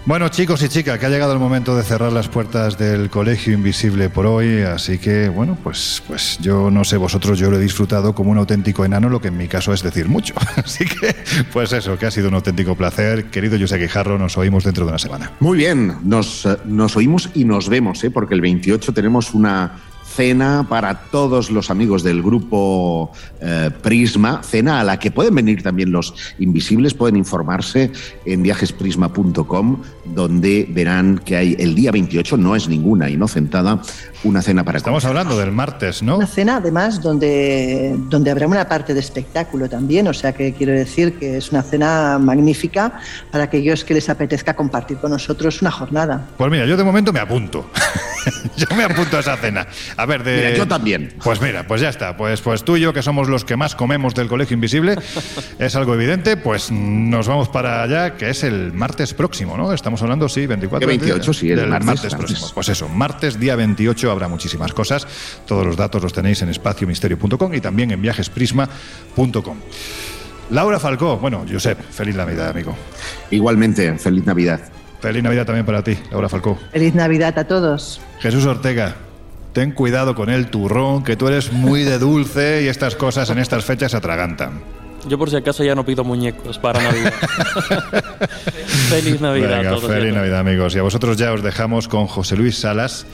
Bueno, chicos y chicas, que ha llegado el momento de cerrar las puertas del Colegio Invisible por hoy, así que, bueno, pues, pues yo no sé vosotros, yo lo he disfrutado como un auténtico enano, lo que en mi caso es decir mucho. Así que, pues eso, que ha sido un auténtico placer. Querido José Guijarro, nos oímos dentro de una semana. Muy bien, nos, eh, nos oímos y nos vemos, ¿eh? porque el 28 tenemos una cena para todos los amigos del grupo eh, Prisma, cena a la que pueden venir también los invisibles, pueden informarse en viajesprisma.com, donde verán que hay el día 28, no es ninguna inocentada, una cena para Estamos hablando del martes, ¿no? Una cena, además, donde, donde habrá una parte de espectáculo también, o sea que quiero decir que es una cena magnífica para aquellos que les apetezca compartir con nosotros una jornada. Pues mira, yo de momento me apunto. yo me apunto a esa cena. A ver, de... Mira, yo también. Pues mira, pues ya está. Pues, pues tú y yo, que somos los que más comemos del Colegio Invisible, es algo evidente, pues nos vamos para allá, que es el martes próximo, ¿no? Estamos hablando, sí, 24 El 28, sí, el martes martes. próximo. Pues eso, martes, día 28, habrá muchísimas cosas. Todos los datos los tenéis en espaciomisterio.com y también en viajesprisma.com. Laura Falcó, bueno, Josep, feliz Navidad, amigo. Igualmente, feliz Navidad. Feliz Navidad también para ti, Laura Falcó. Feliz Navidad a todos. Jesús Ortega, ten cuidado con el turrón, que tú eres muy de dulce y estas cosas en estas fechas atragantan. Yo por si acaso ya no pido muñecos para Navidad. Feliz Navidad Venga, todos. feliz. Navidad, amigos. Y a vosotros ya os dejamos con José Luis Salas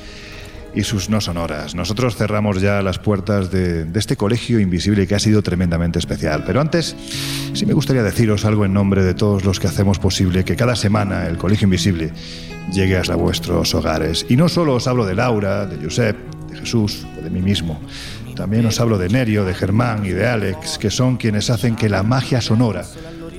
y sus no sonoras. Nosotros cerramos ya las puertas de, de este colegio invisible que ha sido tremendamente especial. Pero antes, sí me gustaría deciros algo en nombre de todos los que hacemos posible que cada semana el colegio invisible llegue hasta vuestros hogares. Y no solo os hablo de Laura, de Josep, Jesús o de mí mismo. También os hablo de Nerio, de Germán y de Alex, que son quienes hacen que la magia sonora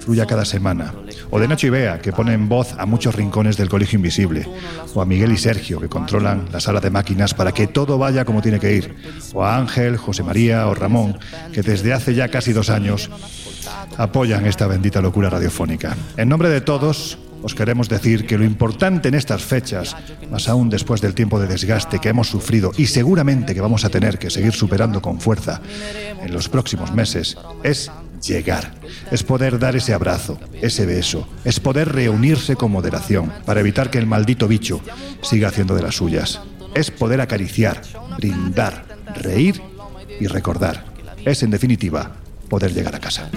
fluya cada semana. O de Nacho y Bea, que ponen voz a muchos rincones del Colegio Invisible. O a Miguel y Sergio, que controlan la sala de máquinas para que todo vaya como tiene que ir. O a Ángel, José María o Ramón, que desde hace ya casi dos años apoyan esta bendita locura radiofónica. En nombre de todos, os queremos decir que lo importante en estas fechas, más aún después del tiempo de desgaste que hemos sufrido y seguramente que vamos a tener que seguir superando con fuerza en los próximos meses, es llegar. Es poder dar ese abrazo, ese beso, es poder reunirse con moderación para evitar que el maldito bicho siga haciendo de las suyas. Es poder acariciar, brindar, reír y recordar. Es, en definitiva, poder llegar a casa.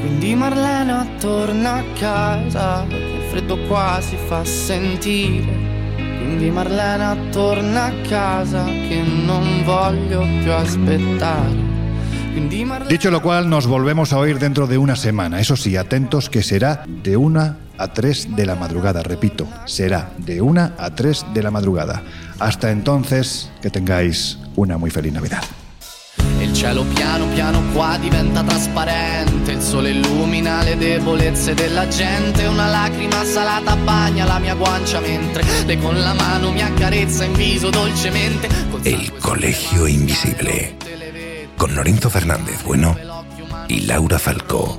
Quindi Marlena torna a casa, il freddo qua fa sentire. Quindi Marlena torna a casa, che non voglio più aspettare. Dicho lo cual, nos volvemos a oír dentro de una semana. Eso sí, atentos que será de una a tres de la madrugada. Repito, será de una a tres de la madrugada. Hasta entonces, que tengáis una muy feliz Navidad. Il cielo piano piano qua diventa trasparente, il sole illumina le debolezze della gente, una lacrima salata bagna la mia guancia mentre lei con la mano mi accarezza in viso dolcemente. El Colegio Invisible. Con Lorenzo Fernández Bueno y Laura Falcó.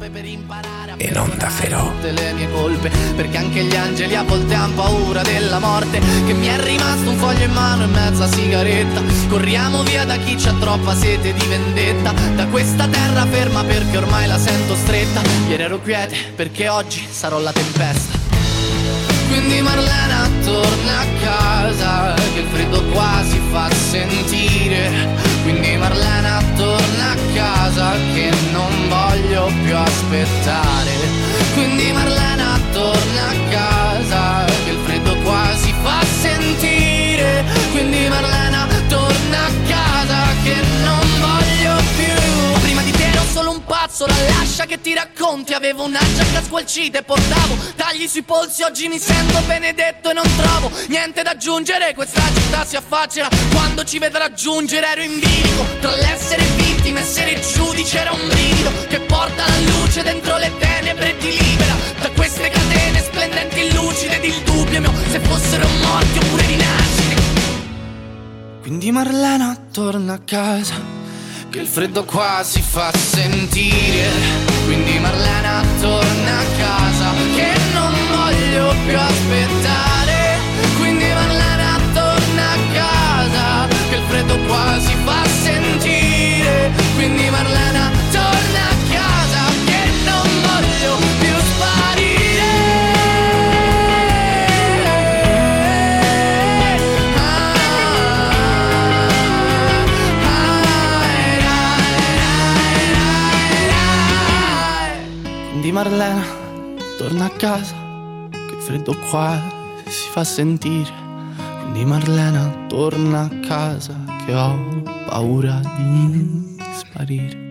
Onda Cero. tutte le mie colpe Perché anche gli angeli a volte han paura della morte. Che mi è rimasto un foglio in mano e mezza sigaretta. Corriamo via da chi c'ha troppa sete di vendetta. Da questa terra ferma perché ormai la sento stretta. Ieri ero quiete perché oggi sarò la tempesta quindi Marlena torna a casa Che il freddo qua si fa sentire. Quindi Marlena torna a casa Che non voglio più aspettare. Quindi Marlena torna a casa Che il freddo qua si fa sentire. Quindi Marlena torna a casa Che non pazzo La lascia che ti racconti. Avevo una giacca squalcita e portavo Tagli sui polsi. Oggi mi sento benedetto e non trovo Niente da aggiungere. Questa città si affaccia Quando ci vedrà giungere. Ero in bilico Tra l'essere vittima e essere giudice. Era un brivido Che porta la luce dentro le tenebre e ti libera. Da queste catene splendenti lucide ed il dubbio mio Se fossero morti oppure rinascite. Quindi Marlena torna a casa, che il freddo qua si fa sentire. Quindi Marlena torna a casa, che non voglio più aspettare. Quindi Marlena torna a casa, che il freddo qua si fa sentire. Quindi Marlena Quindi Marlena, torna a casa, che freddo qua si fa sentire. Quindi Marlena, torna a casa, che ho paura di sparire.